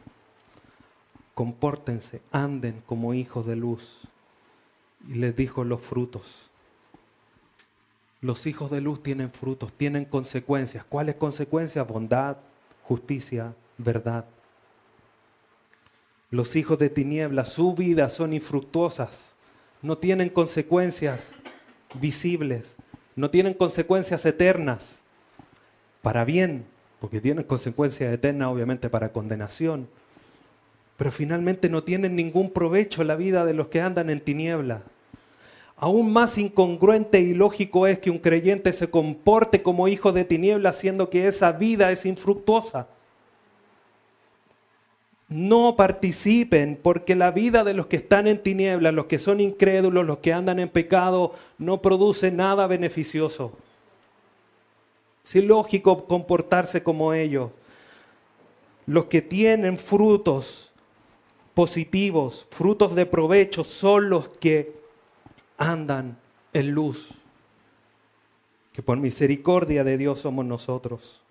compórtense, anden como hijos de luz. Y les dijo los frutos. Los hijos de luz tienen frutos, tienen consecuencias. ¿Cuáles consecuencias? Bondad, justicia, verdad. Los hijos de tinieblas, su vida son infructuosas. No tienen consecuencias visibles, no tienen consecuencias eternas. Para bien, porque tienen consecuencias eternas obviamente para condenación, pero finalmente no tienen ningún provecho la vida de los que andan en tiniebla. Aún más incongruente y lógico es que un creyente se comporte como hijo de tiniebla, siendo que esa vida es infructuosa. No participen, porque la vida de los que están en tinieblas, los que son incrédulos, los que andan en pecado, no produce nada beneficioso. Es lógico comportarse como ellos. Los que tienen frutos positivos, frutos de provecho, son los que andan en luz. Que por misericordia de Dios somos nosotros.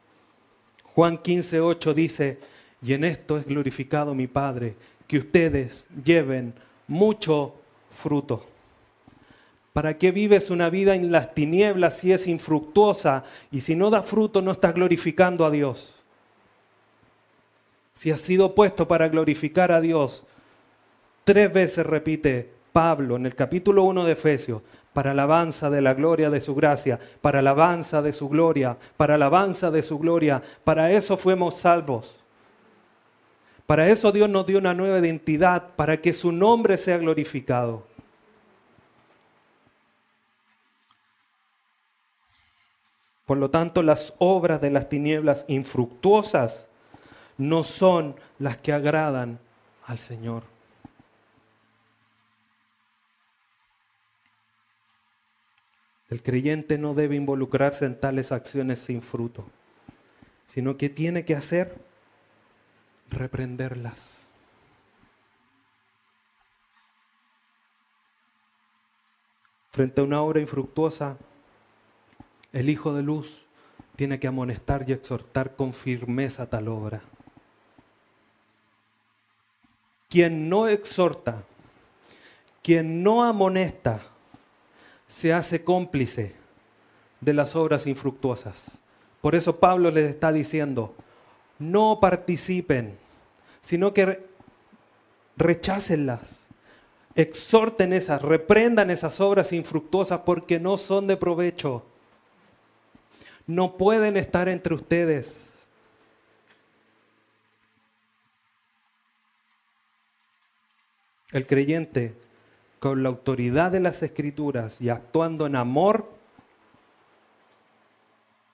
Juan 15, 8 dice, y en esto es glorificado mi Padre, que ustedes lleven mucho fruto. ¿Para qué vives una vida en las tinieblas si es infructuosa y si no da fruto no estás glorificando a Dios? Si has sido puesto para glorificar a Dios, tres veces repite Pablo en el capítulo 1 de Efesios, para alabanza de la gloria de su gracia, para alabanza de su gloria, para alabanza de su gloria, para eso fuimos salvos. Para eso Dios nos dio una nueva identidad, para que su nombre sea glorificado. Por lo tanto, las obras de las tinieblas infructuosas no son las que agradan al Señor. El creyente no debe involucrarse en tales acciones sin fruto, sino que tiene que hacer reprenderlas. Frente a una obra infructuosa, el Hijo de Luz tiene que amonestar y exhortar con firmeza tal obra. Quien no exhorta, quien no amonesta, se hace cómplice de las obras infructuosas. Por eso Pablo les está diciendo, no participen, sino que rechácenlas, exhorten esas, reprendan esas obras infructuosas porque no son de provecho no pueden estar entre ustedes. El creyente, con la autoridad de las escrituras y actuando en amor,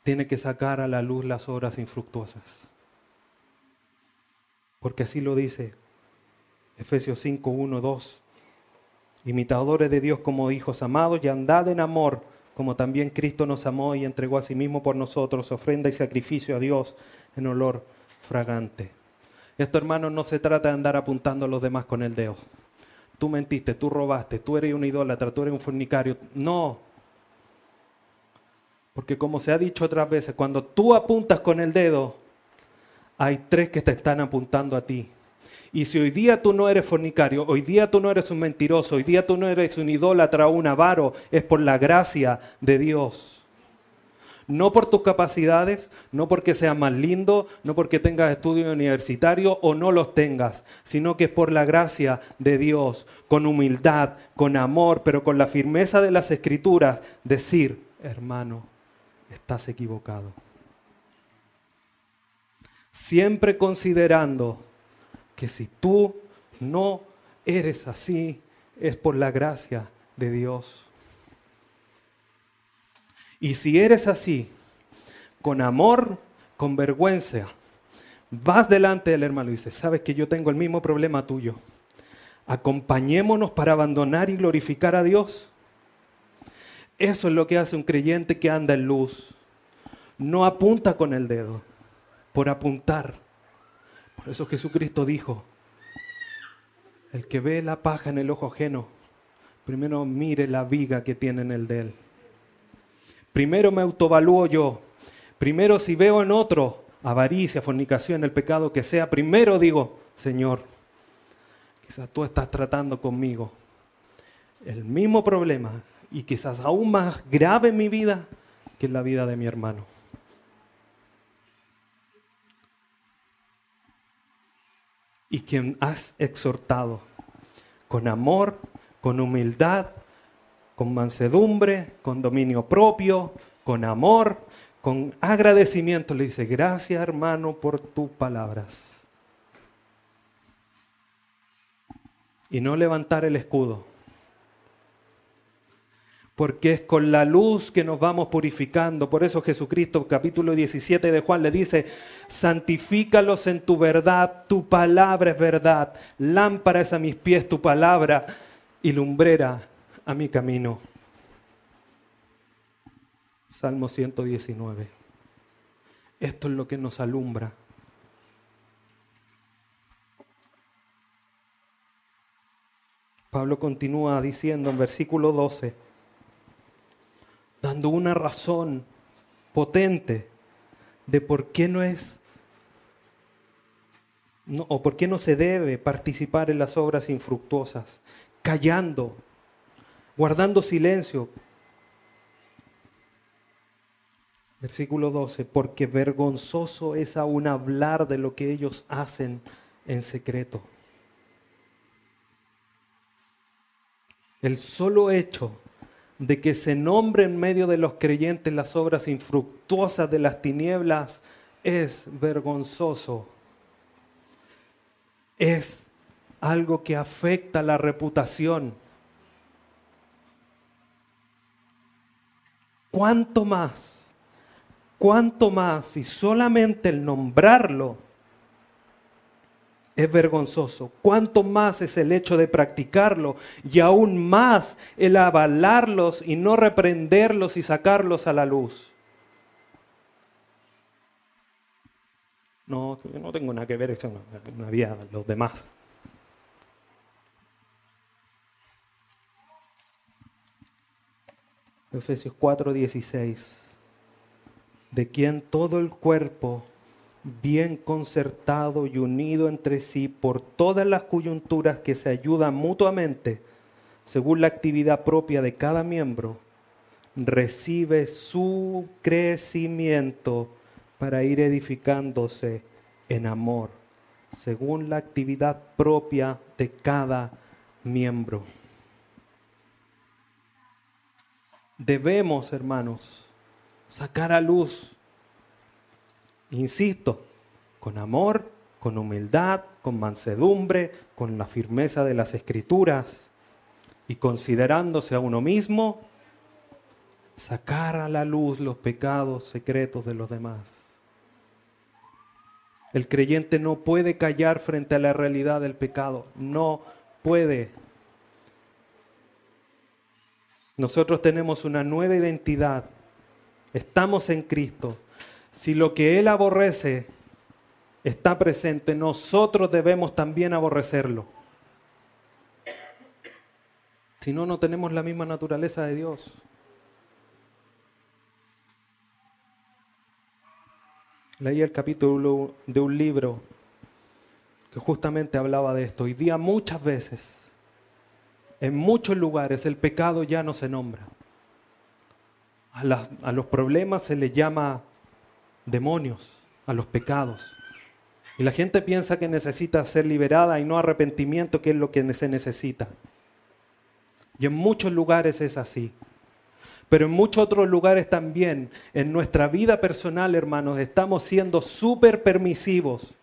tiene que sacar a la luz las obras infructuosas. Porque así lo dice Efesios 5, 1, 2. Imitadores de Dios como hijos amados y andad en amor, como también Cristo nos amó y entregó a sí mismo por nosotros, ofrenda y sacrificio a Dios en olor fragante. Esto, hermanos, no se trata de andar apuntando a los demás con el dedo. Tú mentiste, tú robaste, tú eres un idólatra, tú eres un fornicario. No. Porque como se ha dicho otras veces, cuando tú apuntas con el dedo, hay tres que te están apuntando a ti. Y si hoy día tú no eres fornicario, hoy día tú no eres un mentiroso, hoy día tú no eres un idólatra o un avaro, es por la gracia de Dios. No por tus capacidades, no porque seas más lindo, no porque tengas estudio universitario o no los tengas, sino que es por la gracia de Dios, con humildad, con amor, pero con la firmeza de las escrituras, decir, hermano, estás equivocado. Siempre considerando que si tú no eres así, es por la gracia de Dios. Y si eres así, con amor, con vergüenza, vas delante del hermano y dices, sabes que yo tengo el mismo problema tuyo. Acompañémonos para abandonar y glorificar a Dios. Eso es lo que hace un creyente que anda en luz. No apunta con el dedo, por apuntar. Por eso Jesucristo dijo, el que ve la paja en el ojo ajeno, primero mire la viga que tiene en el de él. Primero me autovalúo yo. Primero si veo en otro avaricia, fornicación, el pecado que sea, primero digo, Señor, quizás tú estás tratando conmigo el mismo problema y quizás aún más grave en mi vida que en la vida de mi hermano. Y quien has exhortado. Con amor, con humildad, con mansedumbre, con dominio propio, con amor, con agradecimiento, le dice, gracias hermano por tus palabras. Y no levantar el escudo porque es con la luz que nos vamos purificando. Por eso Jesucristo, capítulo 17 de Juan, le dice, santifícalos en tu verdad, tu palabra es verdad, lámpara es a mis pies tu palabra y lumbrera a mi camino. Salmo 119. Esto es lo que nos alumbra. Pablo continúa diciendo en versículo 12, dando una razón potente de por qué no es o por qué no se debe participar en las obras infructuosas, callando, guardando silencio. Versículo 12, porque vergonzoso es aún hablar de lo que ellos hacen en secreto. El solo hecho de que se nombre en medio de los creyentes las obras infructuosas de las tinieblas es vergonzoso. Es algo que afecta la reputación. ¿Cuánto más? ¿Cuánto más? Y solamente el nombrarlo es vergonzoso. Cuánto más es el hecho de practicarlo y aún más el avalarlos y no reprenderlos y sacarlos a la luz. No, no tengo nada que ver, eso no había los demás. Efesios 4:16, de quien todo el cuerpo bien concertado y unido entre sí por todas las coyunturas que se ayudan mutuamente, según la actividad propia de cada miembro, recibe su crecimiento para ir edificándose en amor, según la actividad propia de cada miembro. Debemos, hermanos, sacar a luz Insisto, con amor, con humildad, con mansedumbre, con la firmeza de las escrituras y considerándose a uno mismo, sacar a la luz los pecados secretos de los demás. El creyente no puede callar frente a la realidad del pecado. No puede. Nosotros tenemos una nueva identidad. Estamos en Cristo. Si lo que Él aborrece está presente, nosotros debemos también aborrecerlo. Si no, no tenemos la misma naturaleza de Dios. Leí el capítulo de un libro que justamente hablaba de esto. Hoy día muchas veces, en muchos lugares, el pecado ya no se nombra. A, a los problemas se les llama demonios, a los pecados. Y la gente piensa que necesita ser liberada y no arrepentimiento, que es lo que se necesita. Y en muchos lugares es así. Pero en muchos otros lugares también, en nuestra vida personal, hermanos, estamos siendo súper permisivos,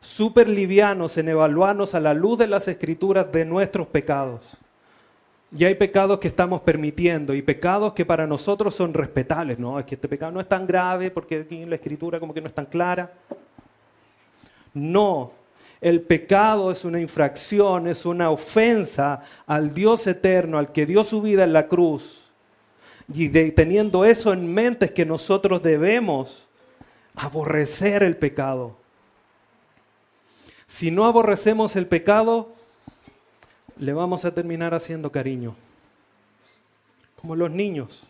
súper livianos en evaluarnos a la luz de las escrituras de nuestros pecados. Y hay pecados que estamos permitiendo y pecados que para nosotros son respetables. No, es que este pecado no es tan grave porque aquí en la escritura como que no es tan clara. No, el pecado es una infracción, es una ofensa al Dios eterno, al que dio su vida en la cruz. Y teniendo eso en mente es que nosotros debemos aborrecer el pecado. Si no aborrecemos el pecado, le vamos a terminar haciendo cariño. Como los niños.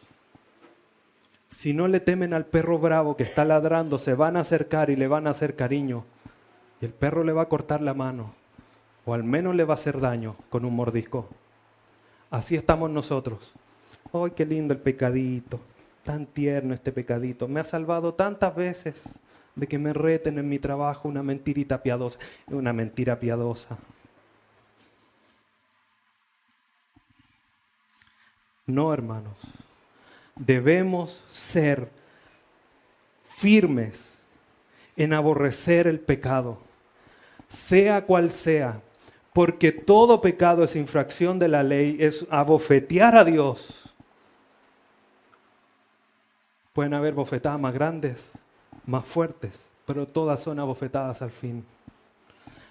Si no le temen al perro bravo que está ladrando, se van a acercar y le van a hacer cariño y el perro le va a cortar la mano o al menos le va a hacer daño con un mordisco. Así estamos nosotros. ¡Ay, qué lindo el pecadito! Tan tierno este pecadito. Me ha salvado tantas veces de que me reten en mi trabajo una mentirita piadosa. Una mentira piadosa. No, hermanos. Debemos ser firmes en aborrecer el pecado sea cual sea, porque todo pecado es infracción de la ley, es abofetear a Dios. Pueden haber bofetadas más grandes, más fuertes, pero todas son abofetadas al fin.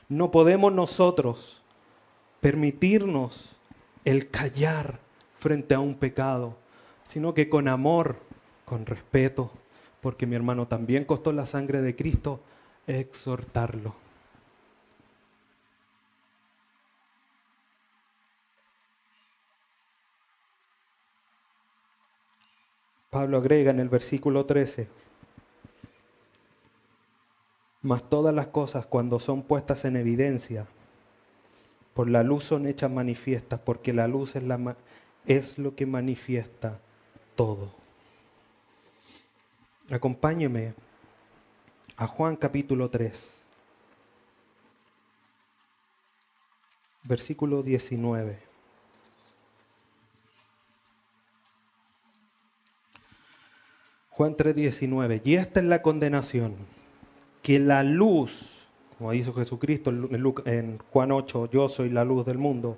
No podemos nosotros permitirnos el callar frente a un pecado, sino que con amor, con respeto, porque mi hermano también costó la sangre de Cristo, exhortarlo. Pablo agrega en el versículo 13, mas todas las cosas cuando son puestas en evidencia, por la luz son hechas manifiestas, porque la luz es, la, es lo que manifiesta todo. Acompáñeme a Juan capítulo 3, versículo 19. Juan 3:19. Y esta es la condenación, que la luz, como dijo Jesucristo en Juan 8, yo soy la luz del mundo,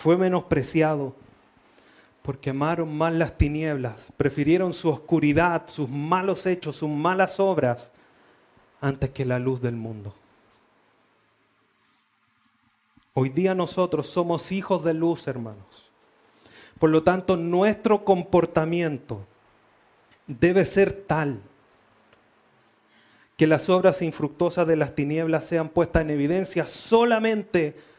fue menospreciado, porque amaron más las tinieblas, prefirieron su oscuridad, sus malos hechos, sus malas obras, antes que la luz del mundo. Hoy día nosotros somos hijos de luz, hermanos. Por lo tanto, nuestro comportamiento debe ser tal que las obras infructuosas de las tinieblas sean puestas en evidencia solamente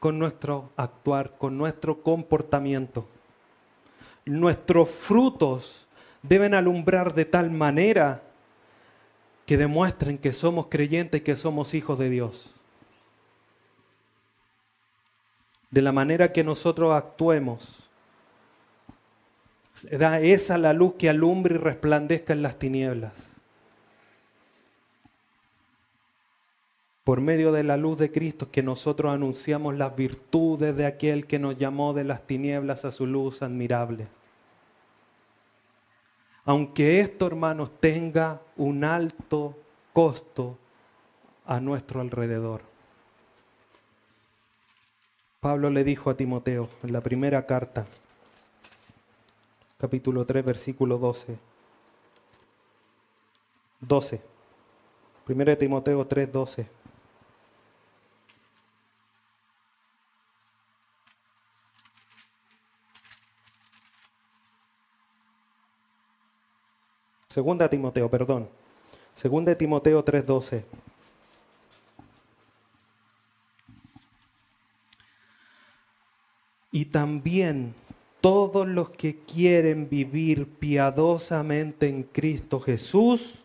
con nuestro actuar, con nuestro comportamiento. Nuestros frutos deben alumbrar de tal manera que demuestren que somos creyentes y que somos hijos de Dios. De la manera que nosotros actuemos, Será esa la luz que alumbre y resplandezca en las tinieblas. Por medio de la luz de Cristo que nosotros anunciamos las virtudes de aquel que nos llamó de las tinieblas a su luz admirable. Aunque esto, hermanos, tenga un alto costo a nuestro alrededor. Pablo le dijo a Timoteo en la primera carta, capítulo 3, versículo 12. 12. Primero de Timoteo 3, 12. Segunda Timoteo, perdón. Segunda Timoteo 3:12. Y también todos los que quieren vivir piadosamente en Cristo Jesús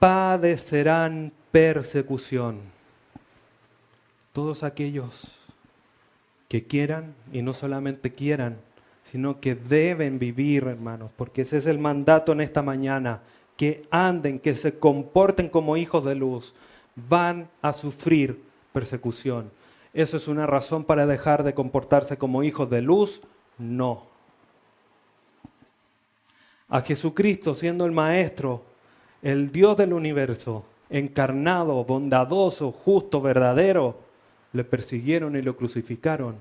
padecerán persecución. Todos aquellos que quieran y no solamente quieran, sino que deben vivir, hermanos, porque ese es el mandato en esta mañana, que anden, que se comporten como hijos de luz, van a sufrir persecución. ¿Eso es una razón para dejar de comportarse como hijos de luz? No. A Jesucristo siendo el Maestro, el Dios del universo, encarnado, bondadoso, justo, verdadero, le persiguieron y lo crucificaron.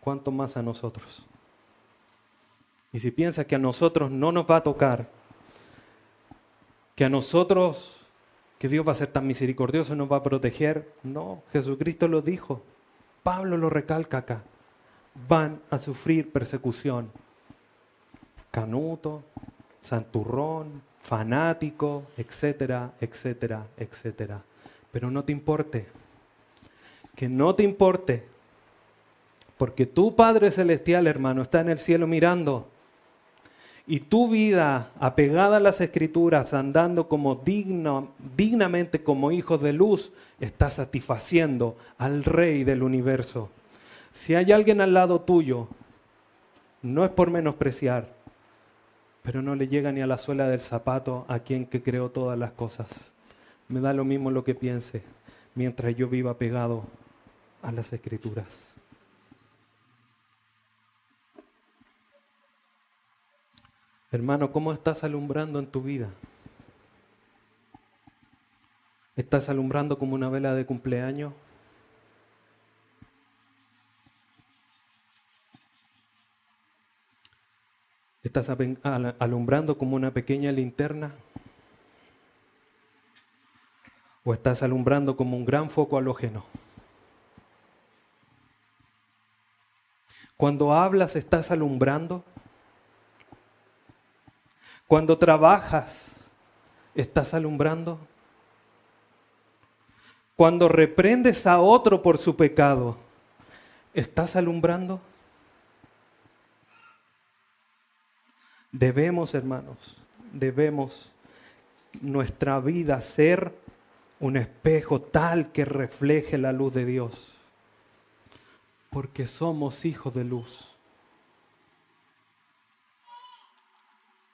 ¿Cuánto más a nosotros? Y si piensas que a nosotros no nos va a tocar, que a nosotros, que Dios va a ser tan misericordioso, nos va a proteger, no, Jesucristo lo dijo, Pablo lo recalca acá, van a sufrir persecución. Canuto, santurrón, fanático, etcétera, etcétera, etcétera. Pero no te importe, que no te importe, porque tu Padre Celestial, hermano, está en el cielo mirando y tu vida apegada a las escrituras, andando como digno, dignamente como hijo de luz, está satisfaciendo al Rey del universo. Si hay alguien al lado tuyo, no es por menospreciar, pero no le llega ni a la suela del zapato a quien que creó todas las cosas. Me da lo mismo lo que piense, mientras yo viva pegado a las escrituras. Hermano, ¿cómo estás alumbrando en tu vida? ¿Estás alumbrando como una vela de cumpleaños? ¿Estás alumbrando como una pequeña linterna? ¿O estás alumbrando como un gran foco halógeno? Cuando hablas, ¿estás alumbrando? Cuando trabajas, ¿estás alumbrando? Cuando reprendes a otro por su pecado, ¿estás alumbrando? Debemos, hermanos, debemos nuestra vida ser un espejo tal que refleje la luz de Dios, porque somos hijos de luz.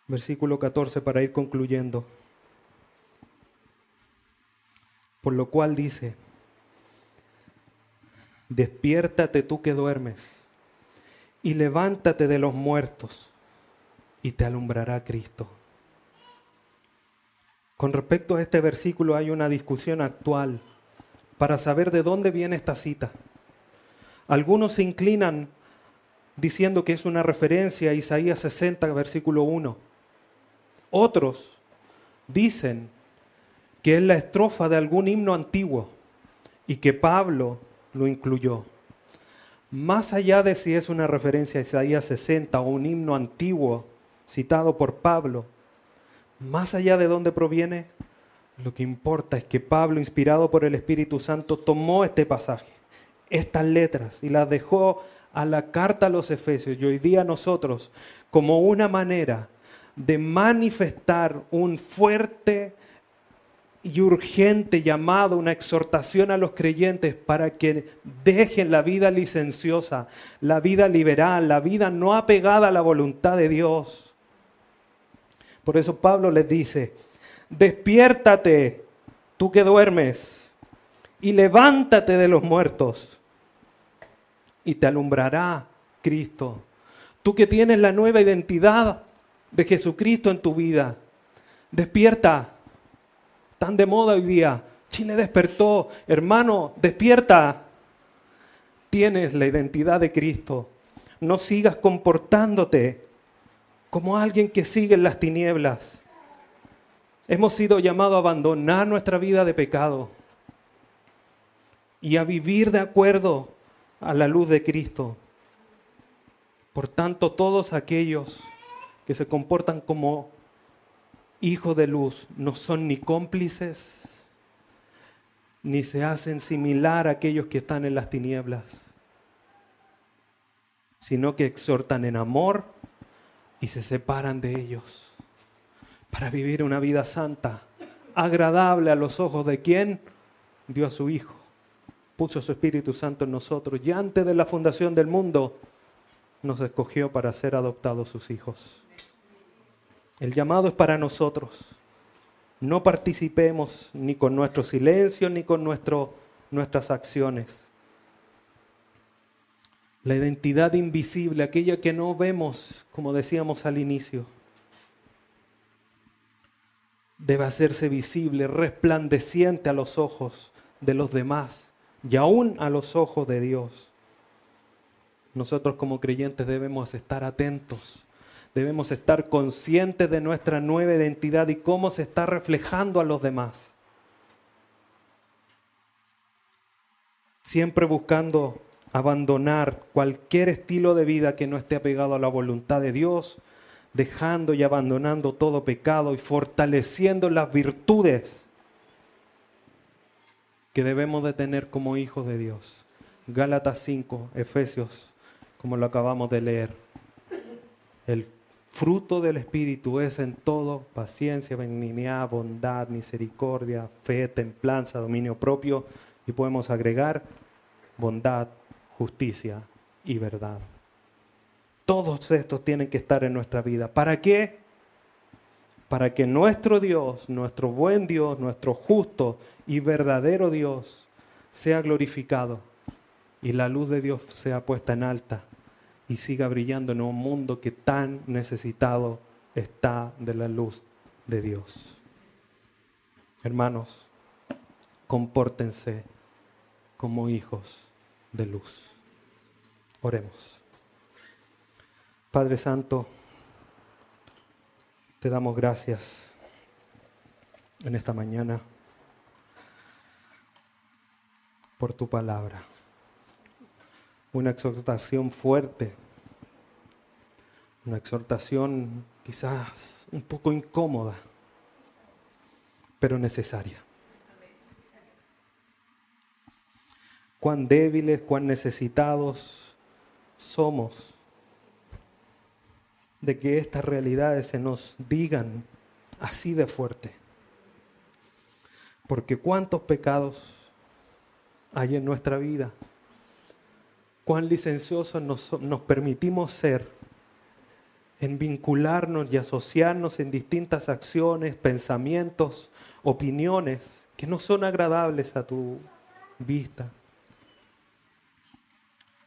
Versículo 14 para ir concluyendo. Por lo cual dice, despiértate tú que duermes y levántate de los muertos y te alumbrará Cristo. Con respecto a este versículo hay una discusión actual para saber de dónde viene esta cita. Algunos se inclinan diciendo que es una referencia a Isaías 60, versículo 1 otros dicen que es la estrofa de algún himno antiguo y que Pablo lo incluyó. Más allá de si es una referencia a Isaías 60 o un himno antiguo citado por Pablo, más allá de dónde proviene, lo que importa es que Pablo, inspirado por el Espíritu Santo, tomó este pasaje, estas letras, y las dejó a la carta a los Efesios y hoy día nosotros como una manera de manifestar un fuerte y urgente llamado, una exhortación a los creyentes para que dejen la vida licenciosa, la vida liberal, la vida no apegada a la voluntad de Dios. Por eso Pablo les dice, despiértate, tú que duermes, y levántate de los muertos y te alumbrará Cristo. Tú que tienes la nueva identidad de Jesucristo en tu vida, despierta. Tan de moda hoy día. Chile despertó. Hermano, despierta. Tienes la identidad de Cristo. No sigas comportándote como alguien que sigue en las tinieblas. Hemos sido llamados a abandonar nuestra vida de pecado y a vivir de acuerdo a la luz de Cristo. Por tanto, todos aquellos que se comportan como hijos de luz no son ni cómplices, ni se hacen similar a aquellos que están en las tinieblas, sino que exhortan en amor y se separan de ellos para vivir una vida santa, agradable a los ojos de quien dio a su Hijo, puso su Espíritu Santo en nosotros y antes de la fundación del mundo nos escogió para ser adoptados sus hijos. El llamado es para nosotros. No participemos ni con nuestro silencio ni con nuestro, nuestras acciones. La identidad invisible, aquella que no vemos, como decíamos al inicio, debe hacerse visible, resplandeciente a los ojos de los demás y aún a los ojos de Dios. Nosotros como creyentes debemos estar atentos, debemos estar conscientes de nuestra nueva identidad y cómo se está reflejando a los demás. Siempre buscando abandonar cualquier estilo de vida que no esté apegado a la voluntad de Dios, dejando y abandonando todo pecado y fortaleciendo las virtudes que debemos de tener como hijos de Dios. Gálatas 5, Efesios como lo acabamos de leer. El fruto del Espíritu es en todo paciencia, benignidad, bondad, misericordia, fe, templanza, dominio propio y podemos agregar bondad, justicia y verdad. Todos estos tienen que estar en nuestra vida. ¿Para qué? Para que nuestro Dios, nuestro buen Dios, nuestro justo y verdadero Dios sea glorificado y la luz de Dios sea puesta en alta y siga brillando en un mundo que tan necesitado está de la luz de Dios. Hermanos, compórtense como hijos de luz. Oremos. Padre Santo, te damos gracias en esta mañana por tu palabra una exhortación fuerte, una exhortación quizás un poco incómoda, pero necesaria. Cuán débiles, cuán necesitados somos de que estas realidades se nos digan así de fuerte. Porque cuántos pecados hay en nuestra vida cuán licenciosos nos, permitimos ser en vincularnos y asociarnos en distintas acciones, pensamientos, opiniones que no son agradables a tu vista.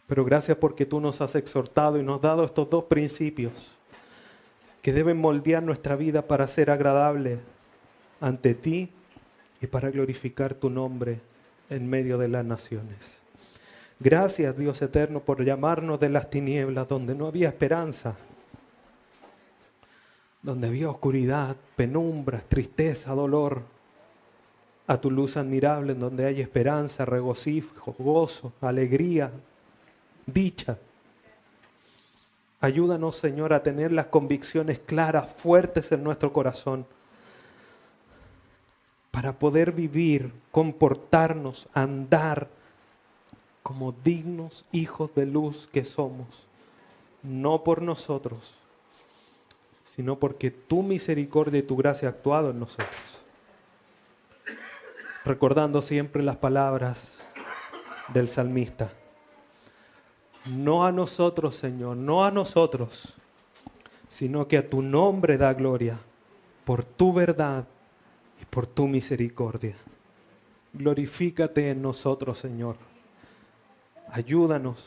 Pero gracias porque tú nos has exhortado y nos has dado estos dos principios que deben moldear nuestra vida para ser agradable ante ti y para glorificar tu nombre en medio de las naciones. Gracias Dios eterno por llamarnos de las tinieblas donde no había esperanza, donde había oscuridad, penumbras, tristeza, dolor, a tu luz admirable en donde hay esperanza, regocijo, gozo, alegría, dicha. Ayúdanos, Señor, a tener las convicciones claras, fuertes en nuestro corazón, para poder vivir, comportarnos, andar como dignos hijos de luz que somos, no por nosotros, sino porque tu misericordia y tu gracia ha actuado en nosotros. Recordando siempre las palabras del salmista. No a nosotros, Señor, no a nosotros, sino que a tu nombre da gloria por tu verdad y por tu misericordia. Glorifícate en nosotros, Señor. Ayúdanos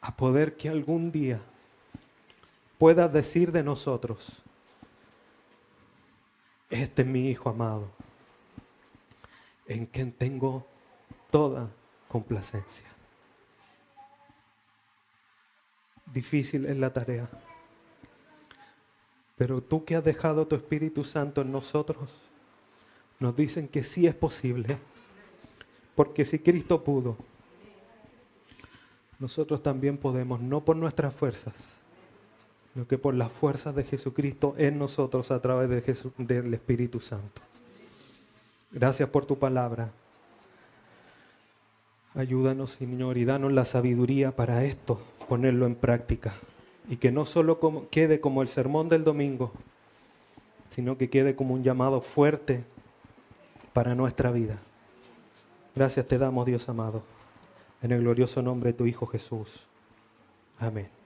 a poder que algún día puedas decir de nosotros, este es mi Hijo amado, en quien tengo toda complacencia. Difícil es la tarea, pero tú que has dejado tu Espíritu Santo en nosotros, nos dicen que sí es posible, porque si Cristo pudo, nosotros también podemos, no por nuestras fuerzas, sino que por las fuerzas de Jesucristo en nosotros a través de del Espíritu Santo. Gracias por tu palabra. Ayúdanos, Señor, y danos la sabiduría para esto, ponerlo en práctica. Y que no solo quede como el sermón del domingo, sino que quede como un llamado fuerte para nuestra vida. Gracias te damos, Dios amado en el glorioso nombre de tu Hijo Jesús. Amén.